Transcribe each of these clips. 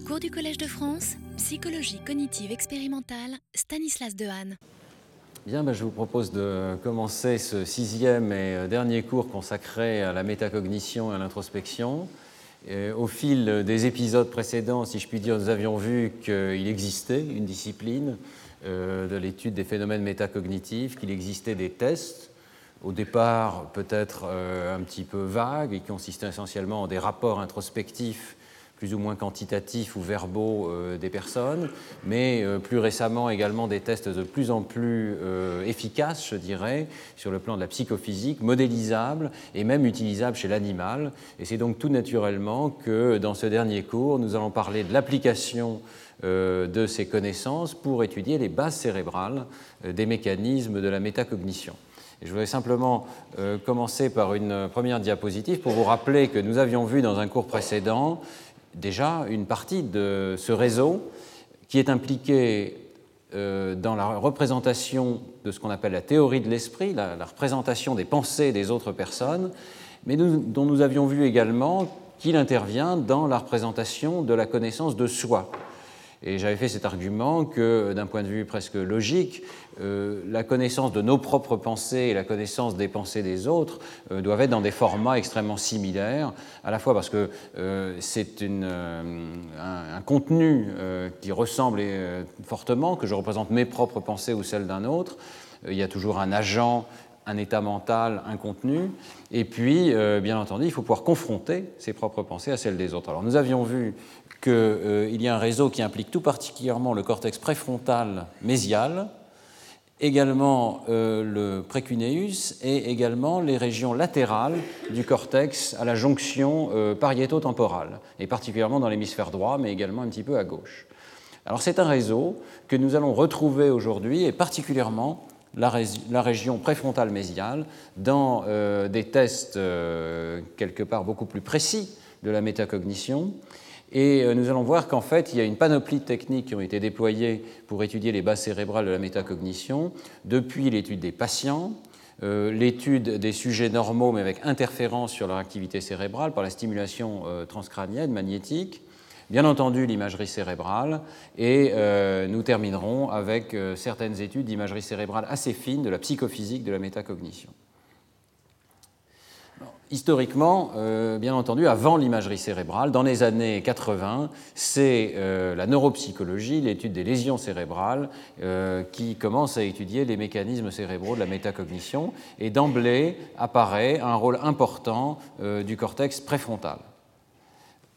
Cours du Collège de France, psychologie cognitive expérimentale, Stanislas Dehaene. Bien, ben, je vous propose de commencer ce sixième et euh, dernier cours consacré à la métacognition et à l'introspection. Au fil des épisodes précédents, si je puis dire, nous avions vu qu'il existait une discipline euh, de l'étude des phénomènes métacognitifs, qu'il existait des tests, au départ peut-être euh, un petit peu vagues et qui consistaient essentiellement en des rapports introspectifs plus ou moins quantitatifs ou verbaux euh, des personnes, mais euh, plus récemment également des tests de plus en plus euh, efficaces, je dirais, sur le plan de la psychophysique, modélisables et même utilisables chez l'animal. Et c'est donc tout naturellement que dans ce dernier cours, nous allons parler de l'application de ces connaissances pour étudier les bases cérébrales des mécanismes de la métacognition. je voudrais simplement commencer par une première diapositive pour vous rappeler que nous avions vu dans un cours précédent déjà une partie de ce réseau qui est impliqué euh, dans la représentation de ce qu'on appelle la théorie de l'esprit, la, représentation des pensées des autres personnes, mais dont nous avions vu également qu'il intervient dans la représentation de la connaissance de soi. Et j'avais fait cet argument que, d'un point de vue presque logique, euh, la connaissance de nos propres pensées et la connaissance des pensées des autres euh, doivent être dans des formats extrêmement similaires, à la fois parce que euh, c'est un, un, contenu qui ressemble fortement, que je représente mes propres pensées ou celles d'un autre. Il y a toujours un agent un état mental, un contenu, et puis, bien entendu, il faut pouvoir confronter ses propres pensées à celles des autres. Alors, nous avions vu qu'il euh, y a un réseau qui implique tout particulièrement le cortex préfrontal mésial, également euh, le précuneus et également les régions latérales du cortex à la jonction euh, pariéto-temporale, et particulièrement dans l'hémisphère droit, mais également un petit peu à gauche. Alors c'est un réseau que nous allons retrouver aujourd'hui, et particulièrement la, région préfrontale mésiale, dans des tests quelque part beaucoup plus précis de la métacognition, et euh, nous allons voir qu'en fait, il y a une panoplie de techniques qui ont été déployées pour étudier les bases cérébrales de la métacognition, depuis l'étude des patients, euh, l'étude des sujets normaux mais avec interférence sur leur activité cérébrale par la stimulation euh, transcrânienne magnétique, bien entendu l'imagerie cérébrale, et nous terminerons avec certaines études d'imagerie cérébrale assez fines de la psychophysique de la métacognition. Historiquement, euh, bien entendu, avant l'imagerie cérébrale, dans les années 80, c'est euh, la neuropsychologie, l'étude des lésions cérébrales, euh, qui commence à étudier les mécanismes cérébraux de la métacognition, et d'emblée apparaît un rôle important du cortex préfrontal.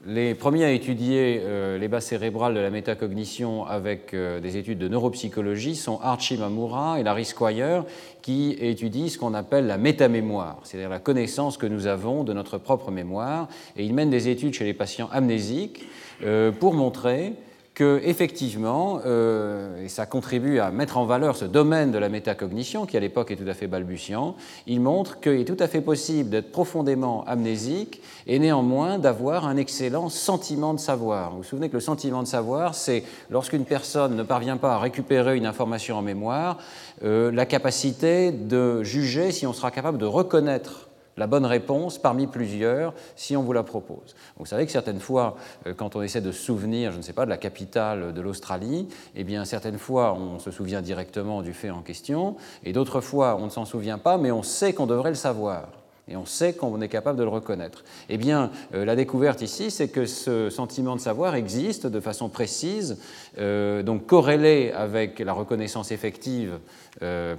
Les premiers à étudier euh, les bases cérébrales de la métacognition avec euh, des études de neuropsychologie sont Archie Mamura et Larry Squire, qui étudient ce qu'on appelle la métamémoire, c'est-à-dire la connaissance que nous avons de notre propre mémoire. Et ils mènent des études chez les patients amnésiques euh, pour montrer que effectivement, euh, et ça contribue à mettre en valeur ce domaine de la métacognition qui à l'époque est tout à fait balbutiant, il montre qu'il est tout à fait possible d'être profondément amnésique et néanmoins d'avoir un excellent sentiment de savoir. Vous vous souvenez que le sentiment de savoir, c'est lorsqu'une personne ne parvient pas à récupérer une information en mémoire, euh, la capacité de juger si on sera capable de reconnaître la bonne réponse parmi plusieurs si on vous la propose. Vous savez que certaines fois, euh, quand on essaie de se souvenir, je ne sais pas, de la capitale de l'Australie, eh bien certaines fois on se souvient directement du fait en question, et d'autres fois on ne s'en souvient pas, mais on sait qu'on devrait le savoir et on sait qu'on est capable de le reconnaître. Eh bien, euh, la découverte ici, c'est que ce sentiment de savoir existe de façon précise, euh, donc corrélé avec la reconnaissance effective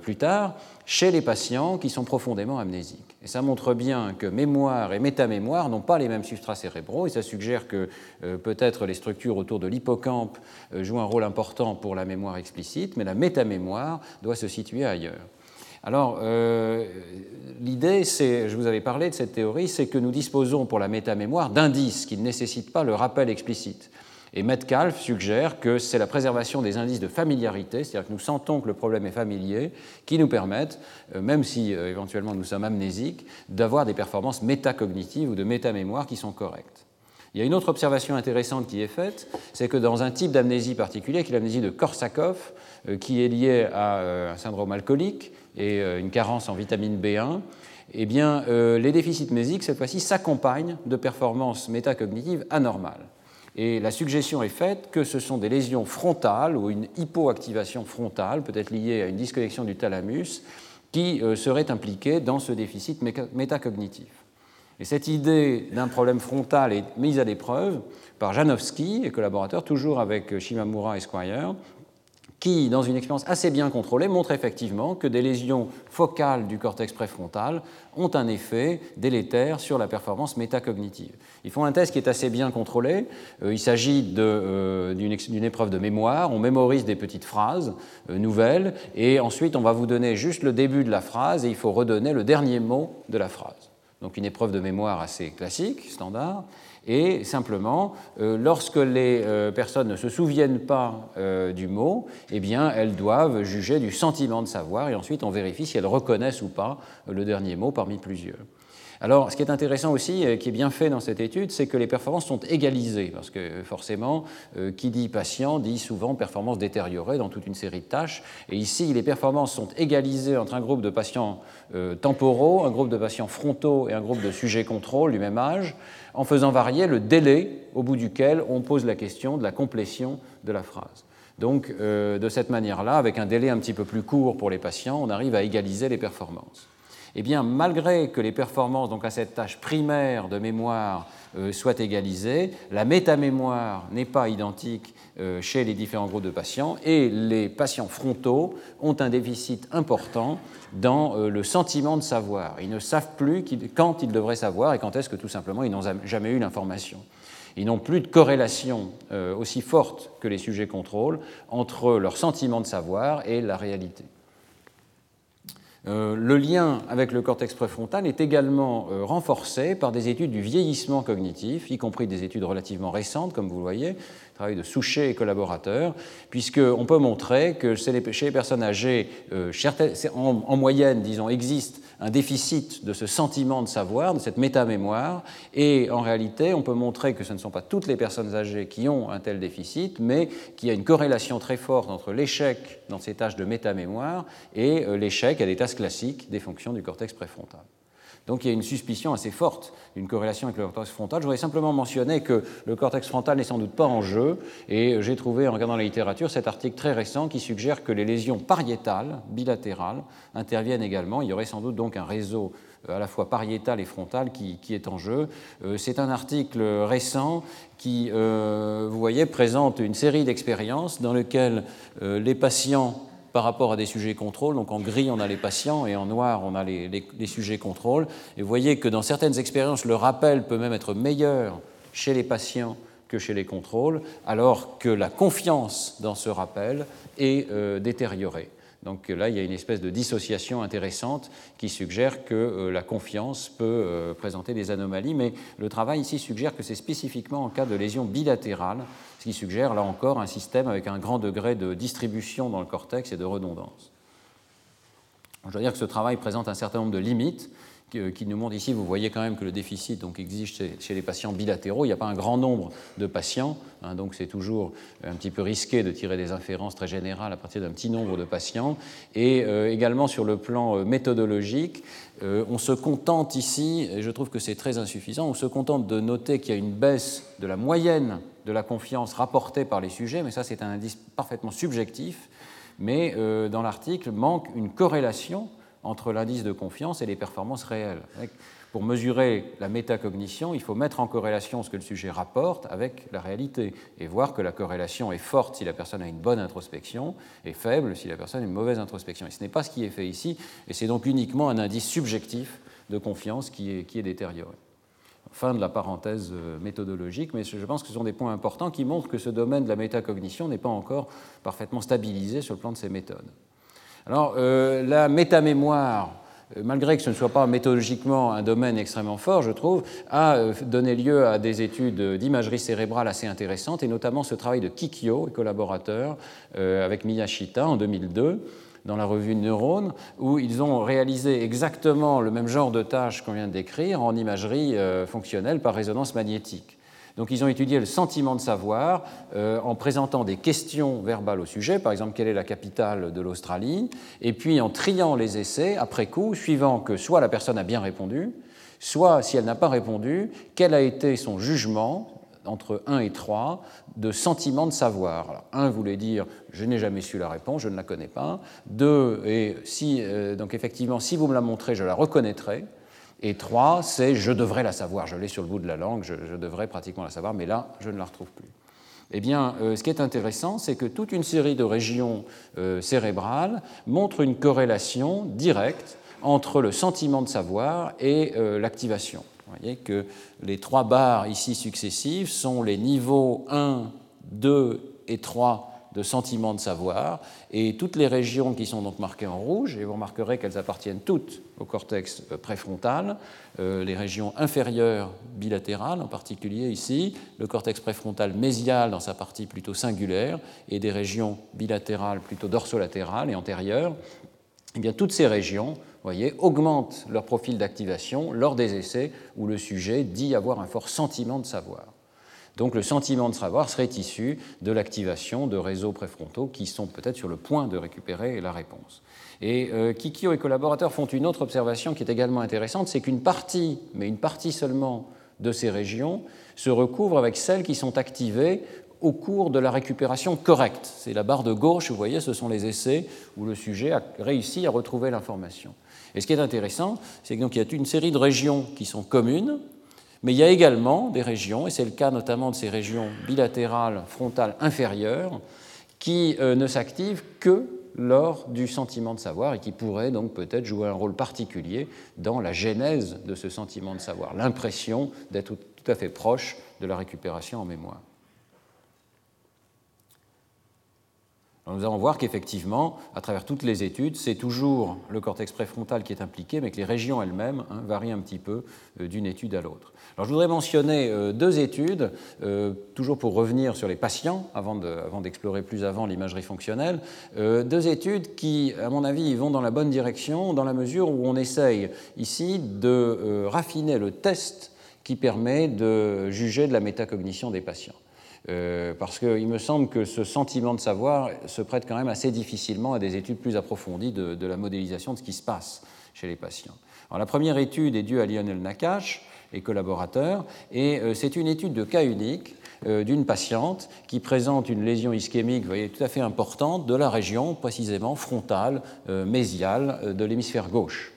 plus tard, chez les patients qui sont profondément amnésiques. Et ça montre bien que mémoire et métamémoire n'ont pas les mêmes substrats cérébraux, et ça suggère que euh, peut-être les structures autour de l'hippocampe euh, jouent un rôle important pour la mémoire explicite, mais la métamémoire doit se situer ailleurs. Alors, euh, l'idée, c'est, je vous avais parlé de cette théorie, c'est que nous disposons pour la métamémoire d'indices qui ne nécessitent pas le rappel explicite. Et Metcalfe suggère que c'est la préservation des indices de familiarité, c'est-à-dire que nous sentons que le problème est familier, qui nous permettent, euh, même si euh, éventuellement nous sommes amnésiques, d'avoir des performances métacognitives ou de métamémoire qui sont correctes. Il y a une autre observation intéressante qui est faite, c'est que dans un type d'amnésie particulier, qui est l'amnésie de Korsakoff, qui est liée à un syndrome alcoolique et une carence en vitamine B1, eh bien, les déficits mnésiques, cette fois-ci, s'accompagnent de performances métacognitives anormales. Et la suggestion est faite que ce sont des lésions frontales ou une hypoactivation frontale, peut-être liée à une disconnexion du thalamus, qui euh, seraient impliquées dans ce déficit métacognitif. Et cette idée d'un problème frontal est mise à l'épreuve par Janowski et collaborateurs, toujours avec Shimamura et Squire, qui, dans une expérience assez bien contrôlée, montre effectivement que des lésions focales du cortex préfrontal ont un effet délétère sur la performance métacognitive. Ils font un test qui est assez bien contrôlé. Euh, il s'agit euh, d'une épreuve de mémoire. On mémorise des petites phrases euh, nouvelles et ensuite on va vous donner juste le début de la phrase et il faut redonner le dernier mot de la phrase. Donc une épreuve de mémoire assez classique, standard. Et simplement, euh, lorsque les euh, personnes ne se souviennent pas euh, du mot, eh bien, elles doivent juger du sentiment de savoir et ensuite on vérifie si elles reconnaissent ou pas le dernier mot parmi plusieurs. Alors, ce qui est intéressant aussi, et qui est bien fait dans cette étude, c'est que les performances sont égalisées, parce que forcément, qui dit patient dit souvent performance détériorée dans toute une série de tâches. Et ici, les performances sont égalisées entre un groupe de patients temporaux, un groupe de patients frontaux et un groupe de sujets contrôle du même âge en faisant varier le délai au bout duquel on pose la question de la complétion de la phrase. Donc, euh, de cette manière-là, avec un délai un petit peu plus court pour les patients, on arrive à égaliser les performances. Eh bien, malgré que les performances donc à cette tâche primaire de mémoire euh, soient égalisées, la métamémoire n'est pas identique euh, chez les différents groupes de patients et les patients frontaux ont un déficit important dans euh, le sentiment de savoir. Ils ne savent plus quand ils devraient savoir et quand est-ce que tout simplement ils n'ont jamais eu l'information. Ils n'ont plus de corrélation aussi forte que les sujets contrôle entre leur sentiment de savoir et la réalité. Euh, le lien avec le cortex préfrontal est également euh, renforcé par des études du vieillissement cognitif, y compris des études relativement récentes, comme vous le voyez, travail de Souchet et collaborateurs, puisqu'on peut montrer que chez les personnes âgées, euh, en moyenne, disons, existe un déficit de ce sentiment de savoir, de cette métamémoire, et en réalité, on peut montrer que ce ne sont pas toutes les personnes âgées qui ont un tel déficit, mais qu'il y a une corrélation très forte entre l'échec dans ces tâches de métamémoire et euh, l'échec à des tâches classiques des fonctions du cortex préfrontal. Donc il y a une suspicion assez forte d'une corrélation avec le cortex frontal. Je voudrais simplement mentionner que le cortex frontal n'est sans doute pas en jeu, et j'ai trouvé en regardant la littérature cet article très récent qui suggère que les lésions pariétales, bilatérales, interviennent également. Il y aurait sans doute donc un réseau euh, à la fois pariétal et frontal qui, est en jeu. Euh, c'est un article récent qui, euh, vous voyez, présente une série d'expériences dans lesquelles les patients par rapport à des sujets contrôle. Donc en gris, on a les patients et en noir, on a les, sujets contrôle. Et vous voyez que dans certaines expériences, le rappel peut même être meilleur chez les patients que chez les contrôles, alors que la confiance dans ce rappel est euh, détériorée. Donc là, il y a une espèce de dissociation intéressante qui suggère que euh, la confiance peut euh, présenter des anomalies, mais le travail ici suggère que c'est spécifiquement en cas de lésion bilatérale, ce qui suggère là encore un système avec un grand degré de distribution dans le cortex et de redondance. Je dois dire que ce travail présente un certain nombre de limites qui nous montre ici, vous voyez quand même que le déficit donc, existe chez, les patients bilatéraux. Il n'y a pas un grand nombre de patients, hein, donc c'est toujours un petit peu risqué de tirer des inférences très générales à partir d'un petit nombre de patients. Et euh, également sur le plan euh, méthodologique, euh, on se contente ici, et je trouve que c'est très insuffisant, on se contente de noter qu'il y a une baisse de la moyenne de la confiance rapportée par les sujets, mais ça c'est un indice parfaitement subjectif. Mais dans l'article manque une corrélation entre l'indice de confiance et les performances réelles. Pour mesurer la métacognition, il faut mettre en corrélation ce que le sujet rapporte avec la réalité et voir que la corrélation est forte si la personne a une bonne introspection et faible si la personne a une mauvaise introspection. Et ce n'est pas ce qui est fait ici, et c'est donc uniquement un indice subjectif de confiance qui est, qui est détérioré. Fin de la parenthèse euh, méthodologique, mais je pense que ce sont des points importants qui montrent que ce domaine de la métacognition n'est pas encore parfaitement stabilisé sur le plan de ses méthodes. Alors, euh, la métamémoire, euh, malgré que ce ne soit pas méthodologiquement un domaine extrêmement fort, je trouve, a euh, donné lieu à des études d'imagerie cérébrale assez intéressantes, et notamment ce travail de Kikyo et collaborateurs avec Miyashita en 2002 dans la revue Neurone, où ils ont réalisé exactement le même genre de tâches qu'on vient de décrire en imagerie fonctionnelle par résonance magnétique. Donc ils ont étudié le sentiment de savoir euh, en présentant des questions verbales au sujet, par exemple quelle est la capitale de l'Australie, et puis en triant les essais après coup, suivant que soit la personne a bien répondu, soit si elle n'a pas répondu, quel a été son jugement entre 1 et 3 de sentiment de savoir? Alors, 1 voulait dire je n'ai jamais su la réponse, je ne la connais pas. 2, et si, euh, donc effectivement, si vous me la montrez, je la reconnaîtrai. Et 3, c'est je devrais la savoir, je l'ai sur le bout de la langue, je, devrais pratiquement la savoir, mais là, je ne la retrouve plus. Eh bien, euh, ce qui est intéressant, c'est que toute une série de régions euh, cérébrales montrent une corrélation directe entre le sentiment de savoir et l'activation. Vous voyez que les trois barres ici successives sont les niveaux 1, 2 et 3 de sentiment de savoir, et toutes les régions qui sont donc marquées en rouge, et vous remarquerez qu'elles appartiennent toutes au cortex euh, préfrontal, euh, les régions inférieures bilatérales en particulier ici, le cortex préfrontal mésial dans sa partie plutôt singulaire, et des régions bilatérales plutôt dorsolatérales et antérieures, eh bien toutes ces régions voyez, augmentent leur profil d'activation lors des essais où le sujet dit avoir un fort sentiment de savoir. Donc le sentiment de savoir serait issu de l'activation de réseaux préfrontaux qui sont peut-être sur le point de récupérer la réponse. Et euh, Kikio et collaborateurs font une autre observation qui est également intéressante, c'est qu'une partie, mais une partie seulement de ces régions, se recouvre avec celles qui sont activées au cours de la récupération correcte. C'est la barre de gauche, vous voyez, ce sont les essais où le sujet a réussi à retrouver l'information. Et ce qui est intéressant, c'est qu'il y a une série de régions qui sont communes, mais il y a également des régions, et c'est le cas notamment de ces régions bilatérales frontales inférieures, qui euh, ne s'activent que lors du sentiment de savoir et qui pourraient donc peut-être jouer un rôle particulier dans la genèse de ce sentiment de savoir, l'impression d'être tout à fait proche de la récupération en mémoire. nous allons voir qu'effectivement, à travers toutes les études, c'est toujours le cortex préfrontal qui est impliqué, mais que les régions elles-mêmes hein, varient un petit peu euh, d'une étude à l'autre. Alors je voudrais mentionner euh, deux études, euh, toujours pour revenir sur les patients, avant d'explorer plus avant l'imagerie fonctionnelle, deux études qui, à mon avis, vont dans la bonne direction, dans la mesure où on essaye ici de raffiner le test qui permet de juger de la métacognition des patients. Euh, parce qu'il me semble que ce sentiment de savoir se prête quand même assez difficilement à des études plus approfondies de, la modélisation de ce qui se passe chez les patients. La première étude est due à Lionel Nakache et collaborateurs, et euh, c'est une étude de cas unique euh, d'une patiente qui présente une lésion ischémique voyez, tout à fait importante de la région précisément frontale, mésiale de l'hémisphère gauche.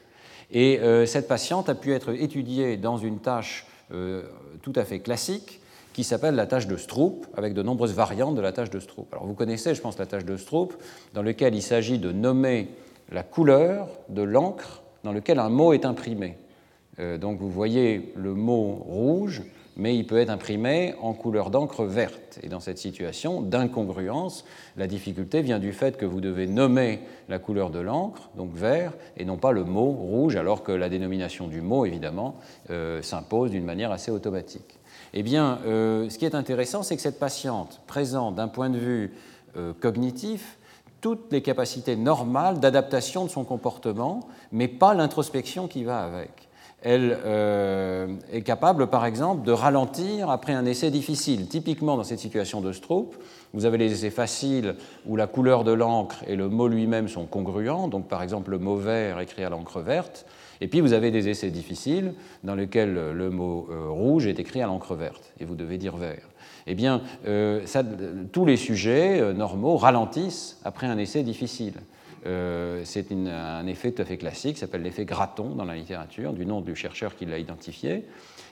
Et cette patiente a pu être étudiée dans une tâche tout à fait classique qui s'appelle la tâche de Stroop, avec de nombreuses variantes de la tâche de Stroop. Alors vous connaissez, je pense, la tâche de Stroop, dans laquelle il s'agit de nommer la couleur de l'encre dans laquelle un mot est imprimé. Euh, donc vous voyez le mot rouge, mais il peut être imprimé en couleur d'encre verte. Et dans cette situation d'incongruence, la difficulté vient du fait que vous devez nommer la couleur de l'encre, donc vert, et non pas le mot rouge, alors que la dénomination du mot, évidemment, euh, s'impose d'une manière assez automatique. Eh bien, euh, ce qui est intéressant, c'est que cette patiente présente d'un point de vue cognitif toutes les capacités normales d'adaptation de son comportement, mais pas l'introspection qui va avec. Elle euh, est capable, par exemple, de ralentir après un essai difficile. Typiquement, dans cette situation de Stroop, vous avez les essais faciles où la couleur de l'encre et le mot lui-même sont congruents, donc par exemple le mot vert écrit à l'encre verte. Et puis vous avez des essais difficiles dans lesquels le mot euh, rouge est écrit à l'encre verte et vous devez dire vert. Eh bien, euh, tous les sujets normaux ralentissent après un essai difficile. C'est un effet tout à fait classique, s'appelle l'effet Gratton dans la littérature, du nom du chercheur qui l'a identifié.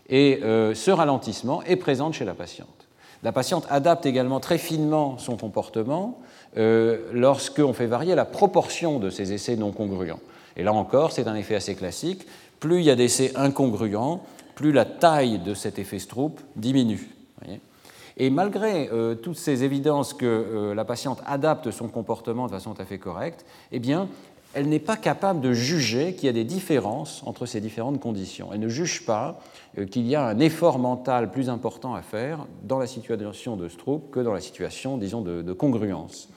Et ce ralentissement est présent chez la patiente. La patiente adapte également très finement son comportement lorsqu'on fait varier la proportion de ces essais non congruents. Et là encore, c'est un effet assez classique. Plus il y a d'essais incongruents, plus la taille de cet effet Stroop diminue. Et malgré euh, toutes ces évidences que euh, la patiente adapte son comportement de façon tout à fait correcte, eh bien, elle n'est pas capable de juger qu'il y a des différences entre ces différentes conditions. Elle ne juge pas euh, qu'il y a un effort mental plus important à faire dans la situation de Stroop que dans la situation, disons, de congruence.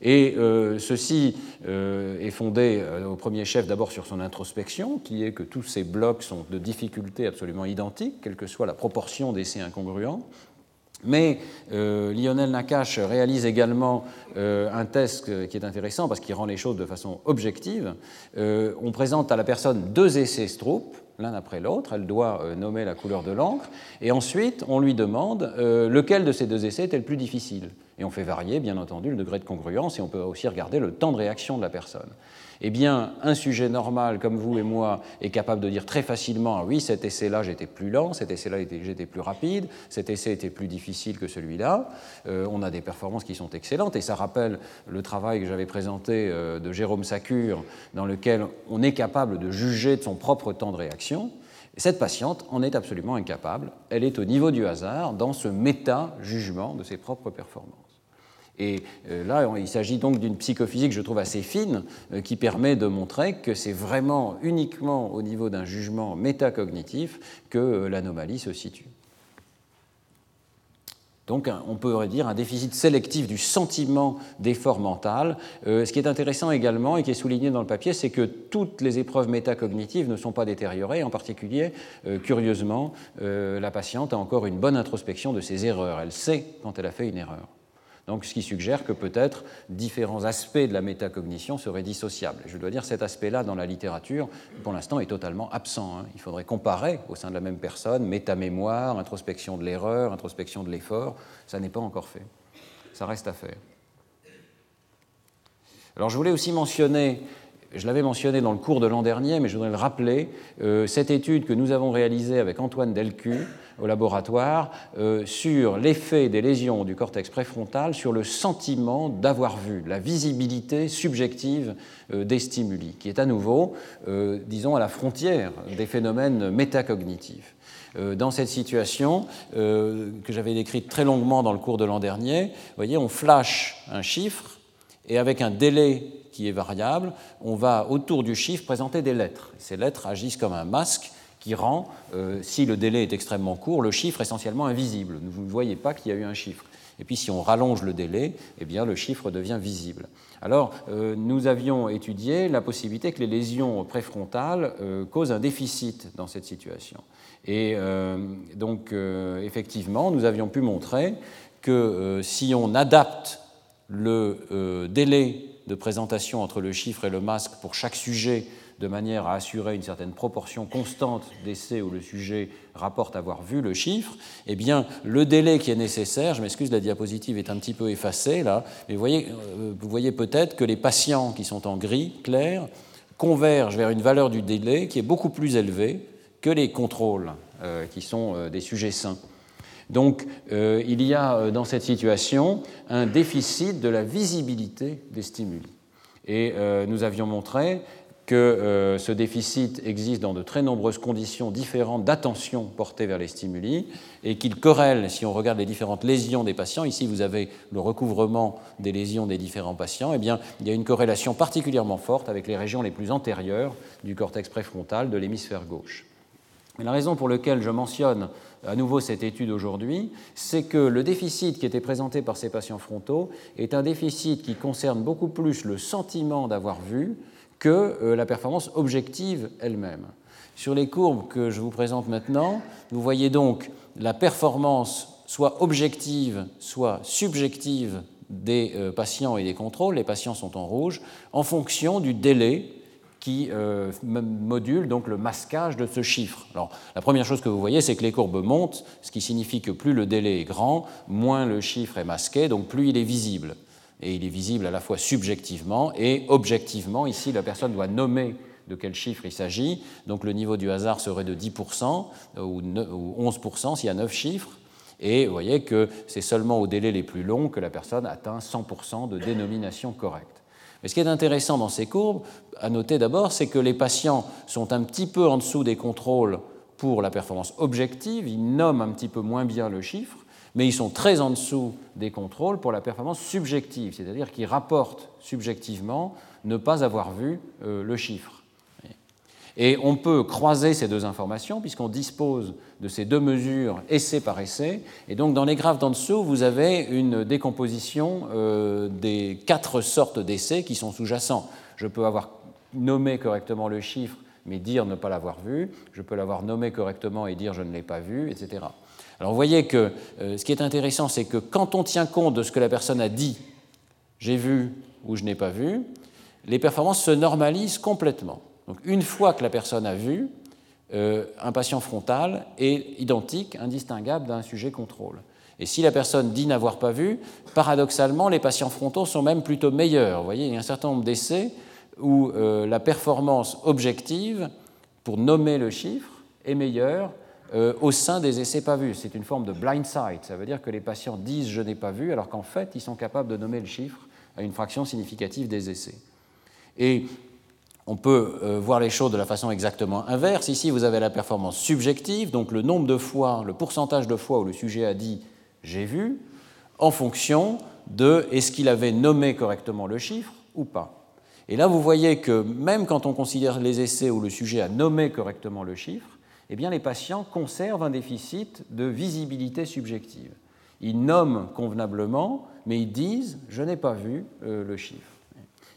Et ceci est fondé au premier chef d'abord sur son introspection, qui est que tous ces blocs sont de difficultés absolument identiques, quelle que soit la proportion d'essais incongruents. Mais Lionel Nakache réalise également un test qui est intéressant parce qu'il rend les choses de façon objective. on présente à la personne deux essais Stroop l'un après l'autre. Elle doit euh, nommer la couleur de l'encre. Et ensuite, on lui demande euh, lequel de ces deux essais était le plus difficile. Et on fait varier, bien entendu, le degré de congruence et on peut aussi regarder le temps de réaction de la personne eh bien, un sujet normal comme vous et moi est capable de dire très facilement ah oui, cet essai-là, j'étais plus lent, cet essai-là, j'étais plus rapide, cet essai était plus difficile que celui-là. Euh, on a des performances qui sont excellentes et ça rappelle le travail que j'avais présenté euh, de Jérôme Sacure, dans lequel on est capable de juger de son propre temps de réaction. cette patiente en est absolument incapable. Elle est au niveau du hasard dans ce méta-jugement de ses propres performances. Et euh, là, il s'agit donc d'une psychophysique, je trouve, assez fine, euh, qui permet de montrer que c'est vraiment uniquement au niveau d'un jugement métacognitif que euh, l'anomalie se situe. Donc on pourrait dire un déficit sélectif du sentiment d'effort mental. ce qui est intéressant également et qui est souligné dans le papier, c'est que toutes les épreuves métacognitives ne sont pas détériorées. En particulier, curieusement, la patiente a encore une bonne introspection de ses erreurs. Elle sait quand elle a fait une erreur. Donc, ce qui suggère que peut-être différents aspects de la métacognition seraient dissociables. Je dois dire, cet aspect-là, dans la littérature, pour l'instant, est totalement absent. Hein. Il faudrait comparer au sein de la même personne métamémoire, introspection de l'erreur, introspection de l'effort. Ça n'est pas encore fait. Ça reste à faire. Alors, je voulais aussi mentionner je l'avais mentionné dans le cours de l'an dernier, mais je voudrais le rappeler, euh, cette étude que nous avons réalisée avec Antoine Delcu au laboratoire euh, sur l'effet des lésions du cortex préfrontal sur le sentiment d'avoir vu, la visibilité subjective euh, des stimuli, qui est à nouveau, disons, à la frontière des phénomènes métacognitifs. Dans cette situation, que j'avais décrite très longuement dans le cours de l'an dernier, vous voyez, on flash un chiffre et avec un délai est variable, on va autour du chiffre présenter des lettres. Ces lettres agissent comme un masque qui rend, euh, si le délai est extrêmement court, le chiffre essentiellement invisible. Vous ne voyez pas qu'il y a eu un chiffre. Et puis si on rallonge le délai, eh bien, le chiffre devient visible. Alors, euh, nous avions étudié la possibilité que les lésions préfrontales euh, causent un déficit dans cette situation. Et donc, effectivement, nous avions pu montrer que si on adapte le délai de présentation entre le chiffre et le masque pour chaque sujet de manière à assurer une certaine proportion constante d'essais où le sujet rapporte avoir vu le chiffre, eh bien, le délai qui est nécessaire, je m'excuse, la diapositive est un petit peu effacée là, mais vous voyez, euh, peut-être que les patients qui sont en gris clair convergent vers une valeur du délai qui est beaucoup plus élevée que les contrôles euh, qui sont euh, des sujets sains. Donc euh, il y a euh, dans cette situation un déficit de la visibilité des stimuli. Et euh, nous avions montré que ce déficit existe dans de très nombreuses conditions différentes d'attention portée vers les stimuli et qu'il corrèle, si on regarde les différentes lésions des patients, ici vous avez le recouvrement des lésions des différents patients, eh bien, il y a une corrélation particulièrement forte avec les régions les plus antérieures du cortex préfrontal de l'hémisphère gauche. la raison pour laquelle je mentionne à nouveau cette étude aujourd'hui, c'est que le déficit qui était présenté par ces patients frontaux est un déficit qui concerne beaucoup plus le sentiment d'avoir vu que euh, la performance objective elle-même. Sur les courbes que je vous présente maintenant, vous voyez donc la performance soit objective, soit subjective des euh, patients et des contrôles, les patients sont en rouge, en fonction du délai qui euh, module donc le masquage de ce chiffre. Alors, la première chose que vous voyez, c'est que les courbes montent, ce qui signifie que plus le délai est grand, moins le chiffre est masqué, donc plus il est visible. Et il est visible à la fois subjectivement et objectivement. Ici, la personne doit nommer de quel chiffre il s'agit. Donc le niveau du hasard serait de 10% ou 11% s'il y a 9 chiffres. Et vous voyez que c'est seulement au délai les plus longs que la personne atteint 100% de dénomination correcte. Mais ce qui est intéressant dans ces courbes, à noter d'abord, c'est que les patients sont un petit peu en dessous des contrôles pour la performance objective, ils nomment un petit peu moins bien le chiffre, mais ils sont très en dessous des contrôles pour la performance subjective, c'est-à-dire qu'ils rapportent subjectivement ne pas avoir vu euh, le chiffre. Et on peut croiser ces deux informations puisqu'on dispose de ces deux mesures essai par essai. Et donc dans les graphes d'en dessous, vous avez une décomposition euh, des quatre sortes d'essais qui sont sous-jacents. Je peux avoir nommé correctement le chiffre mais dire ne pas l'avoir vu. Je peux l'avoir nommé correctement et dire je ne l'ai pas vu, etc. Alors vous voyez que euh, ce qui est intéressant, c'est que quand on tient compte de ce que la personne a dit, j'ai vu ou je n'ai pas vu, les performances se normalisent complètement. Donc une fois que la personne a vu, un patient frontal est identique, indistinguable d'un sujet contrôle. Et si la personne dit n'avoir pas vu, paradoxalement, les patients frontaux sont même plutôt meilleurs. Vous voyez, il y a un certain nombre d'essais où euh, la performance objective pour nommer le chiffre est meilleure euh, au sein des essais pas vus. C'est une forme de blind sight. Ça veut dire que les patients disent je n'ai pas vu, alors qu'en fait, ils sont capables de nommer le chiffre à une fraction significative des essais. Et on peut euh, voir les choses de la façon exactement inverse. Ici, vous avez la performance subjective, donc le nombre de fois, le pourcentage de fois où le sujet a dit j'ai vu, en fonction de est-ce qu'il avait nommé correctement le chiffre ou pas. Et là, vous voyez que même quand on considère les essais où le sujet a nommé correctement le chiffre, eh bien, les patients conservent un déficit de visibilité subjective. Ils nomment convenablement, mais ils disent je n'ai pas vu euh, le chiffre.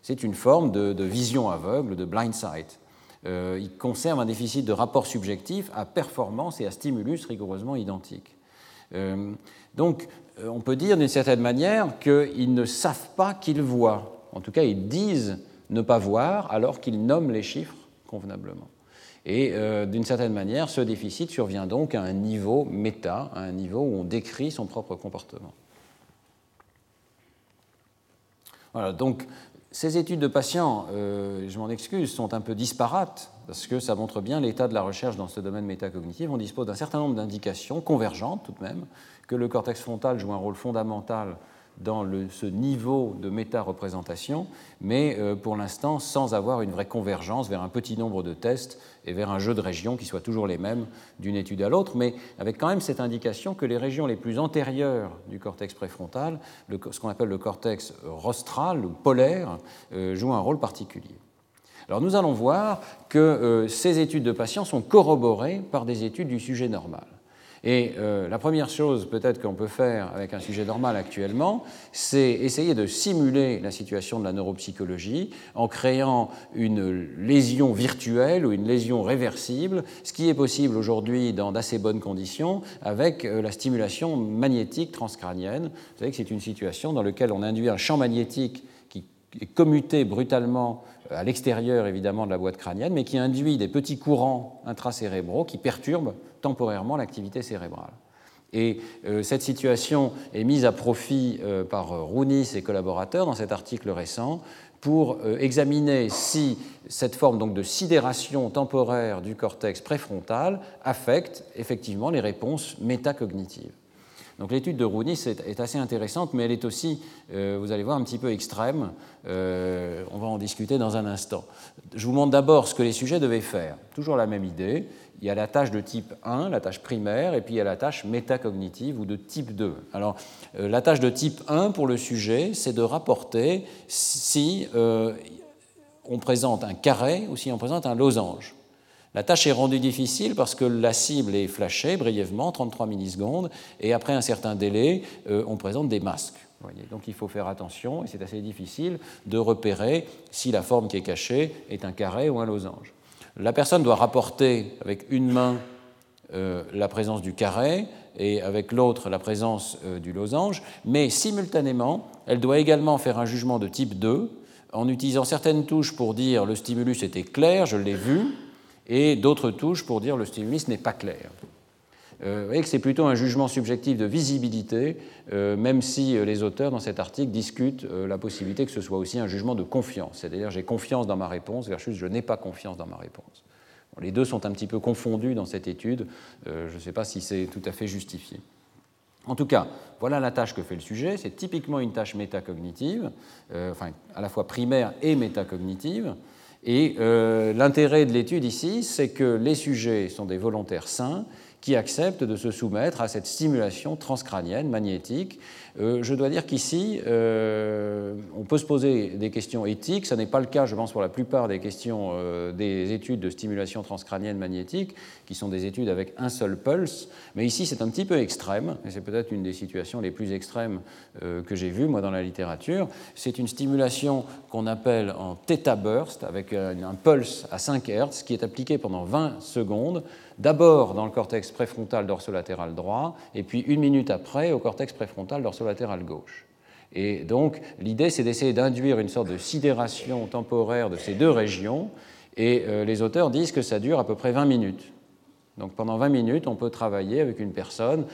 C'est une forme de, vision aveugle, de blind sight. Euh, ils conservent un déficit de rapport subjectif à performance et à stimulus rigoureusement identiques. Euh, donc, euh, on peut dire d'une certaine manière qu'ils ne savent pas qu'ils voient. En tout cas, ils disent ne pas voir alors qu'ils nomment les chiffres convenablement. Et euh, d'une certaine manière, ce déficit survient donc à un niveau méta, à un niveau où on décrit son propre comportement. Voilà, donc ces études de patients, euh, je m'en excuse, sont un peu disparates parce que ça montre bien l'état de la recherche dans ce domaine métacognitif. On dispose d'un certain nombre d'indications convergentes tout de même, que le cortex frontal joue un rôle fondamental dans ce niveau de méta-représentation, mais euh, pour l'instant sans avoir une vraie convergence vers un petit nombre de tests et vers un jeu de régions qui soient toujours les mêmes d'une étude à l'autre, mais avec quand même cette indication que les régions les plus antérieures du cortex préfrontal, ce qu'on appelle le cortex rostral ou polaire, euh, jouent un rôle particulier. Alors nous allons voir que euh, ces études de patients sont corroborées par des études du sujet normal. Et euh, la première chose peut-être qu'on peut faire avec un sujet normal actuellement, c'est essayer de simuler la situation de la neuropsychologie en créant une lésion virtuelle ou une lésion réversible, ce qui est possible aujourd'hui dans d'assez bonnes conditions avec euh, la stimulation magnétique transcrânienne. Vous savez que c'est une situation dans laquelle on induit un champ magnétique commuté brutalement euh, à l'extérieur évidemment de la boîte crânienne, mais qui induit des petits courants intracérébraux qui perturbent temporairement l'activité cérébrale. Et euh, cette situation est mise à profit euh, par Rounis et collaborateurs dans cet article récent pour examiner si cette forme donc, de sidération temporaire du cortex préfrontal affecte effectivement les réponses métacognitives. Donc l'étude de Rounis est, assez intéressante, mais elle est aussi, euh, vous allez voir, un petit peu extrême. Euh, on va en discuter dans un instant. Je vous montre d'abord ce que les sujets devaient faire. Toujours la même idée. Il y a la tâche de type 1, la tâche primaire, et puis il y a la tâche métacognitive ou de type 2. Alors, euh, la tâche de type 1 pour le sujet, c'est de rapporter si on présente un carré ou si on présente un losange. La tâche est rendue difficile parce que la cible est flashée brièvement, 33 millisecondes, et après un certain délai, euh, on présente des masques. Donc il faut faire attention, et c'est assez difficile de repérer si la forme qui est cachée est un carré ou un losange. La personne doit rapporter avec une main euh, la présence du carré et avec l'autre la présence euh, du losange, mais simultanément, elle doit également faire un jugement de type 2 en utilisant certaines touches pour dire le stimulus était clair, je l'ai vu, et d'autres touches pour dire le stimulus n'est pas clair. Euh, vous voyez que c'est plutôt un jugement subjectif de visibilité, euh, même si euh, les auteurs dans cet article discutent la possibilité que ce soit aussi un jugement de confiance, c'est-à-dire j'ai confiance dans ma réponse versus je n'ai pas confiance dans ma réponse. les deux sont un petit peu confondus dans cette étude, je ne sais pas si c'est tout à fait justifié. En tout cas, voilà la tâche que fait le sujet, c'est typiquement une tâche métacognitive, enfin à la fois primaire et métacognitive. Et euh, l'intérêt de l'étude ici, c'est que les sujets sont des volontaires sains qui acceptent de se soumettre à cette stimulation transcrânienne magnétique. Euh, je dois dire qu'ici, euh, peut se poser des questions éthiques. Ce n'est pas le cas, je pense, pour la plupart des questions des études de stimulation transcrânienne magnétique, qui sont des études avec un seul pulse. Mais ici, c'est un petit peu extrême, et c'est peut-être une des situations les plus extrêmes que j'ai vues, moi, dans la littérature. C'est une stimulation qu'on appelle en theta burst, avec un, un pulse à 5 Hz, qui est appliqué pendant 20 secondes d'abord dans le cortex préfrontal dorsolatéral droit, et puis une minute après au cortex préfrontal dorsolatéral gauche. Et donc l'idée, c'est d'essayer d'induire une sorte de sidération temporaire de ces deux régions, et euh, les auteurs disent que ça dure à peu près 20 minutes. Donc pendant 20 minutes, on peut travailler avec une personne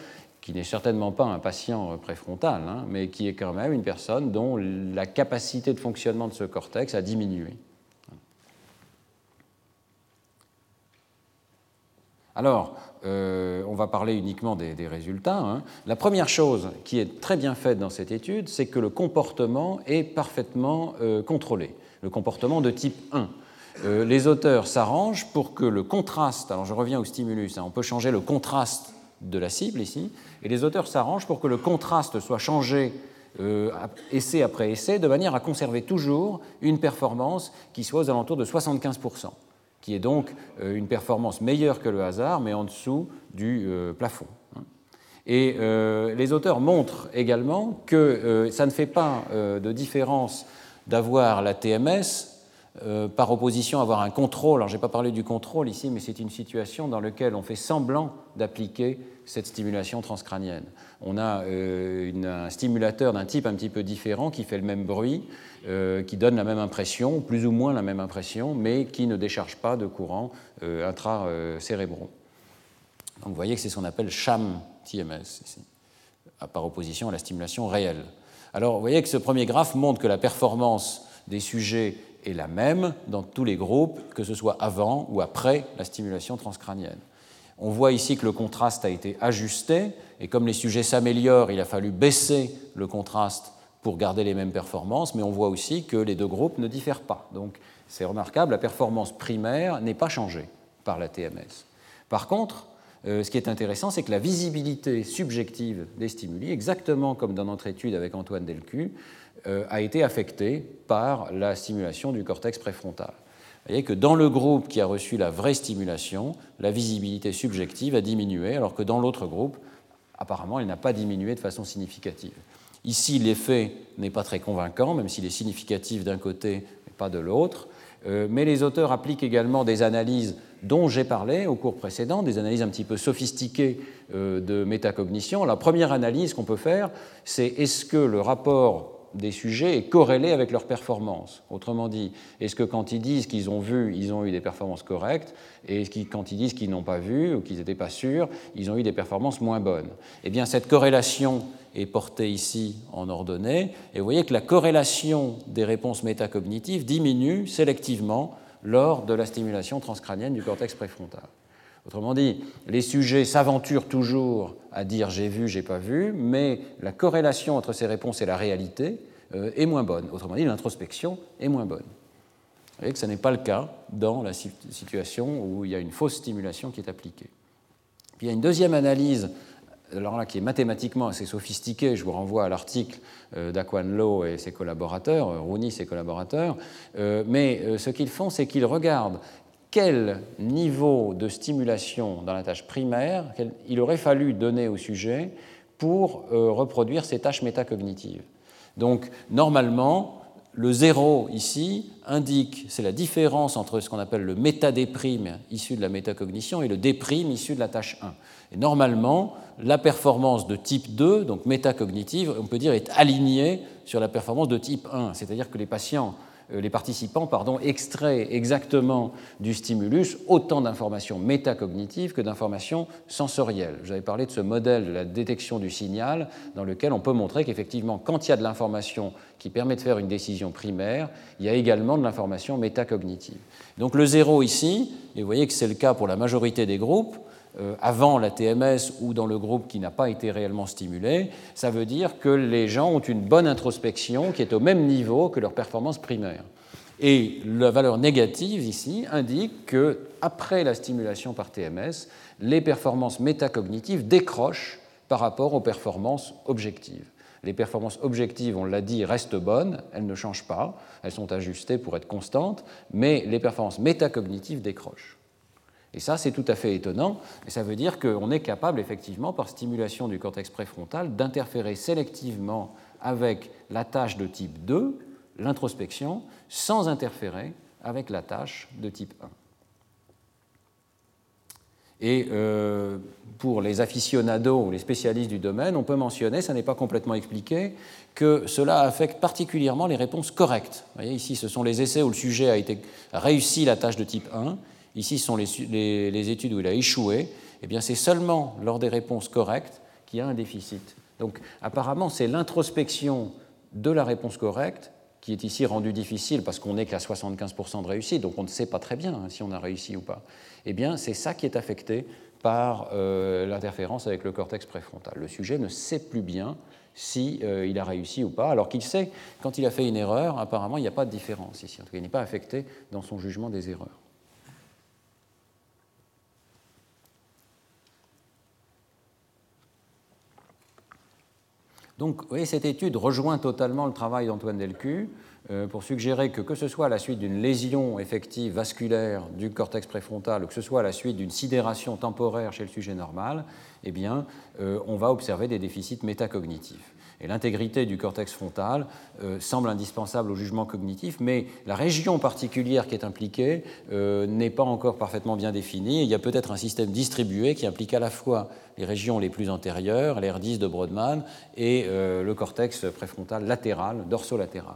qui n'est certainement pas un patient préfrontal, hein, mais qui est quand même une personne dont la capacité de fonctionnement de ce cortex a diminué. Alors, euh, on va parler uniquement des, résultats. Hein. La première chose qui est très bien faite dans cette étude, c'est que le comportement est parfaitement euh, contrôlé, le comportement de type 1. Euh, les auteurs s'arrangent pour que le contraste, alors je reviens au stimulus, hein, on peut changer le contraste de la cible ici, et les auteurs s'arrangent pour que le contraste soit changé essai après essai, de manière à conserver toujours une performance qui soit aux alentours de 75%, qui est donc euh, une performance meilleure que le hasard, mais en dessous du euh, plafond. Hein. Et les auteurs montrent également que ça ne fait pas de différence d'avoir la TMS euh, par opposition avoir un contrôle. Alors, je n'ai pas parlé du contrôle ici, mais c'est une situation dans laquelle on fait semblant d'appliquer cette stimulation transcrânienne. On a euh, un stimulateur d'un type un petit peu différent qui fait le même bruit, euh, qui donne la même impression, plus ou moins la même impression, mais qui ne décharge pas de courant intracérébraux. Donc, vous voyez que c'est ce qu'on appelle sham TMS par opposition à la stimulation réelle. Alors, vous voyez que ce premier graphe montre que la performance des sujets est la même dans tous les groupes, que ce soit avant ou après la stimulation transcrânienne. On voit ici que le contraste a été ajusté, et comme les sujets s'améliorent, il a fallu baisser le contraste pour garder les mêmes performances, mais on voit aussi que les deux groupes ne diffèrent pas. Donc c'est remarquable, la performance primaire n'est pas changée par la TMS. Par contre, euh, ce qui est intéressant, c'est que la visibilité subjective des stimuli, exactement comme dans notre étude avec Antoine Delcu, euh, a été affectée par la stimulation du cortex préfrontal. Vous voyez que dans le groupe qui a reçu la vraie stimulation, la visibilité subjective a diminué, alors que dans l'autre groupe, apparemment, elle n'a pas diminué de façon significative. Ici, l'effet n'est pas très convaincant, même s'il est significatif d'un côté et pas de l'autre. Euh, mais les auteurs appliquent également des analyses dont j'ai parlé au cours précédent, des analyses un petit peu sophistiquées euh, de métacognition. La première analyse qu'on peut faire, c'est est-ce que le rapport des sujets est corrélé avec leur performance. Autrement dit, est-ce que quand ils disent qu'ils ont vu, ils ont eu des performances correctes, et quand ils disent qu'ils n'ont pas vu ou qu'ils n'étaient pas sûrs, ils ont eu des performances moins bonnes? Eh bien, cette corrélation est portée ici en ordonnée, et vous voyez que la corrélation des réponses métacognitives diminue sélectivement lors de la stimulation transcrânienne du cortex préfrontal. Autrement dit, les sujets s'aventurent toujours à dire j'ai vu, j'ai pas vu, mais la corrélation entre ces réponses et la réalité euh, est moins bonne. Autrement dit, l'introspection est moins bonne. Vous voyez que ce n'est pas le cas dans la situation où il y a une fausse stimulation qui est appliquée. Puis il y a une deuxième analyse alors là, qui est mathématiquement assez sophistiquée, je vous renvoie à l'article euh, d'Aquan Lowe et ses collaborateurs, euh, Rooney et ses collaborateurs, mais ce qu'ils font, c'est qu'ils regardent quel niveau de stimulation dans la tâche primaire il aurait fallu donner au sujet pour euh, reproduire ces tâches métacognitives. Donc, normalement, le zéro ici indique, c'est la différence entre ce qu'on appelle le métadéprime issu de la métacognition et le déprime issu de la tâche 1. Et normalement, la performance de type 2, donc métacognitive, on peut dire est alignée sur la performance de type 1. C'est-à-dire que les patients les participants pardon, extraient exactement du stimulus autant d'informations métacognitives que d'informations sensorielles. J'avais parlé de ce modèle de la détection du signal dans lequel on peut montrer qu'effectivement, quand il y a de l'information qui permet de faire une décision primaire, il y a également de l'information métacognitive. Donc le zéro ici, et vous voyez que c'est le cas pour la majorité des groupes, euh, avant la TMS ou dans le groupe qui n'a pas été réellement stimulé, ça veut dire que les gens ont une bonne introspection qui est au même niveau que leur performance primaire. Et la valeur négative ici indique que après la stimulation par TMS, les performances métacognitives décrochent par rapport aux performances objectives. Les performances objectives, on l'a dit, restent bonnes, elles ne changent pas, elles sont ajustées pour être constantes, mais les performances métacognitives décrochent. Et ça, c'est tout à fait étonnant. Et ça veut dire qu'on est capable, effectivement, par stimulation du cortex préfrontal, d'interférer sélectivement avec la tâche de type 2, l'introspection, sans interférer avec la tâche de type 1. Et euh, pour les aficionados ou les spécialistes du domaine, on peut mentionner, ça n'est pas complètement expliqué, que cela affecte particulièrement les réponses correctes. Vous voyez, ici, ce sont les essais où le sujet a, a réussi la tâche de type 1 ici sont les, études où il a échoué, eh bien c'est seulement lors des réponses correctes qu'il y a un déficit. Donc apparemment, c'est l'introspection de la réponse correcte qui est ici rendue difficile parce qu'on n'est qu'à 75% de réussite, donc on ne sait pas très bien hein, si on a réussi ou pas. Eh bien, c'est ça qui est affecté par euh, l'interférence avec le cortex préfrontal. Le sujet ne sait plus bien si euh, il a réussi ou pas, alors qu'il sait, quand il a fait une erreur, apparemment, il n'y a pas de différence ici. En tout cas, il n'est pas affecté dans son jugement des erreurs. Donc, cette étude rejoint totalement le travail d'Antoine Delcu euh, pour suggérer que, que ce soit à la suite d'une lésion effective vasculaire du cortex préfrontal ou que ce soit à la suite d'une sidération temporaire chez le sujet normal, eh bien, euh, on va observer des déficits métacognitifs. Et l'intégrité du cortex frontal euh, semble indispensable au jugement cognitif, mais la région particulière qui est impliquée n'est pas encore parfaitement bien définie. Il y a peut-être un système distribué qui implique à la fois les régions les plus antérieures, l'R10 de Brodmann, et le cortex préfrontal latéral, dorsolatéral.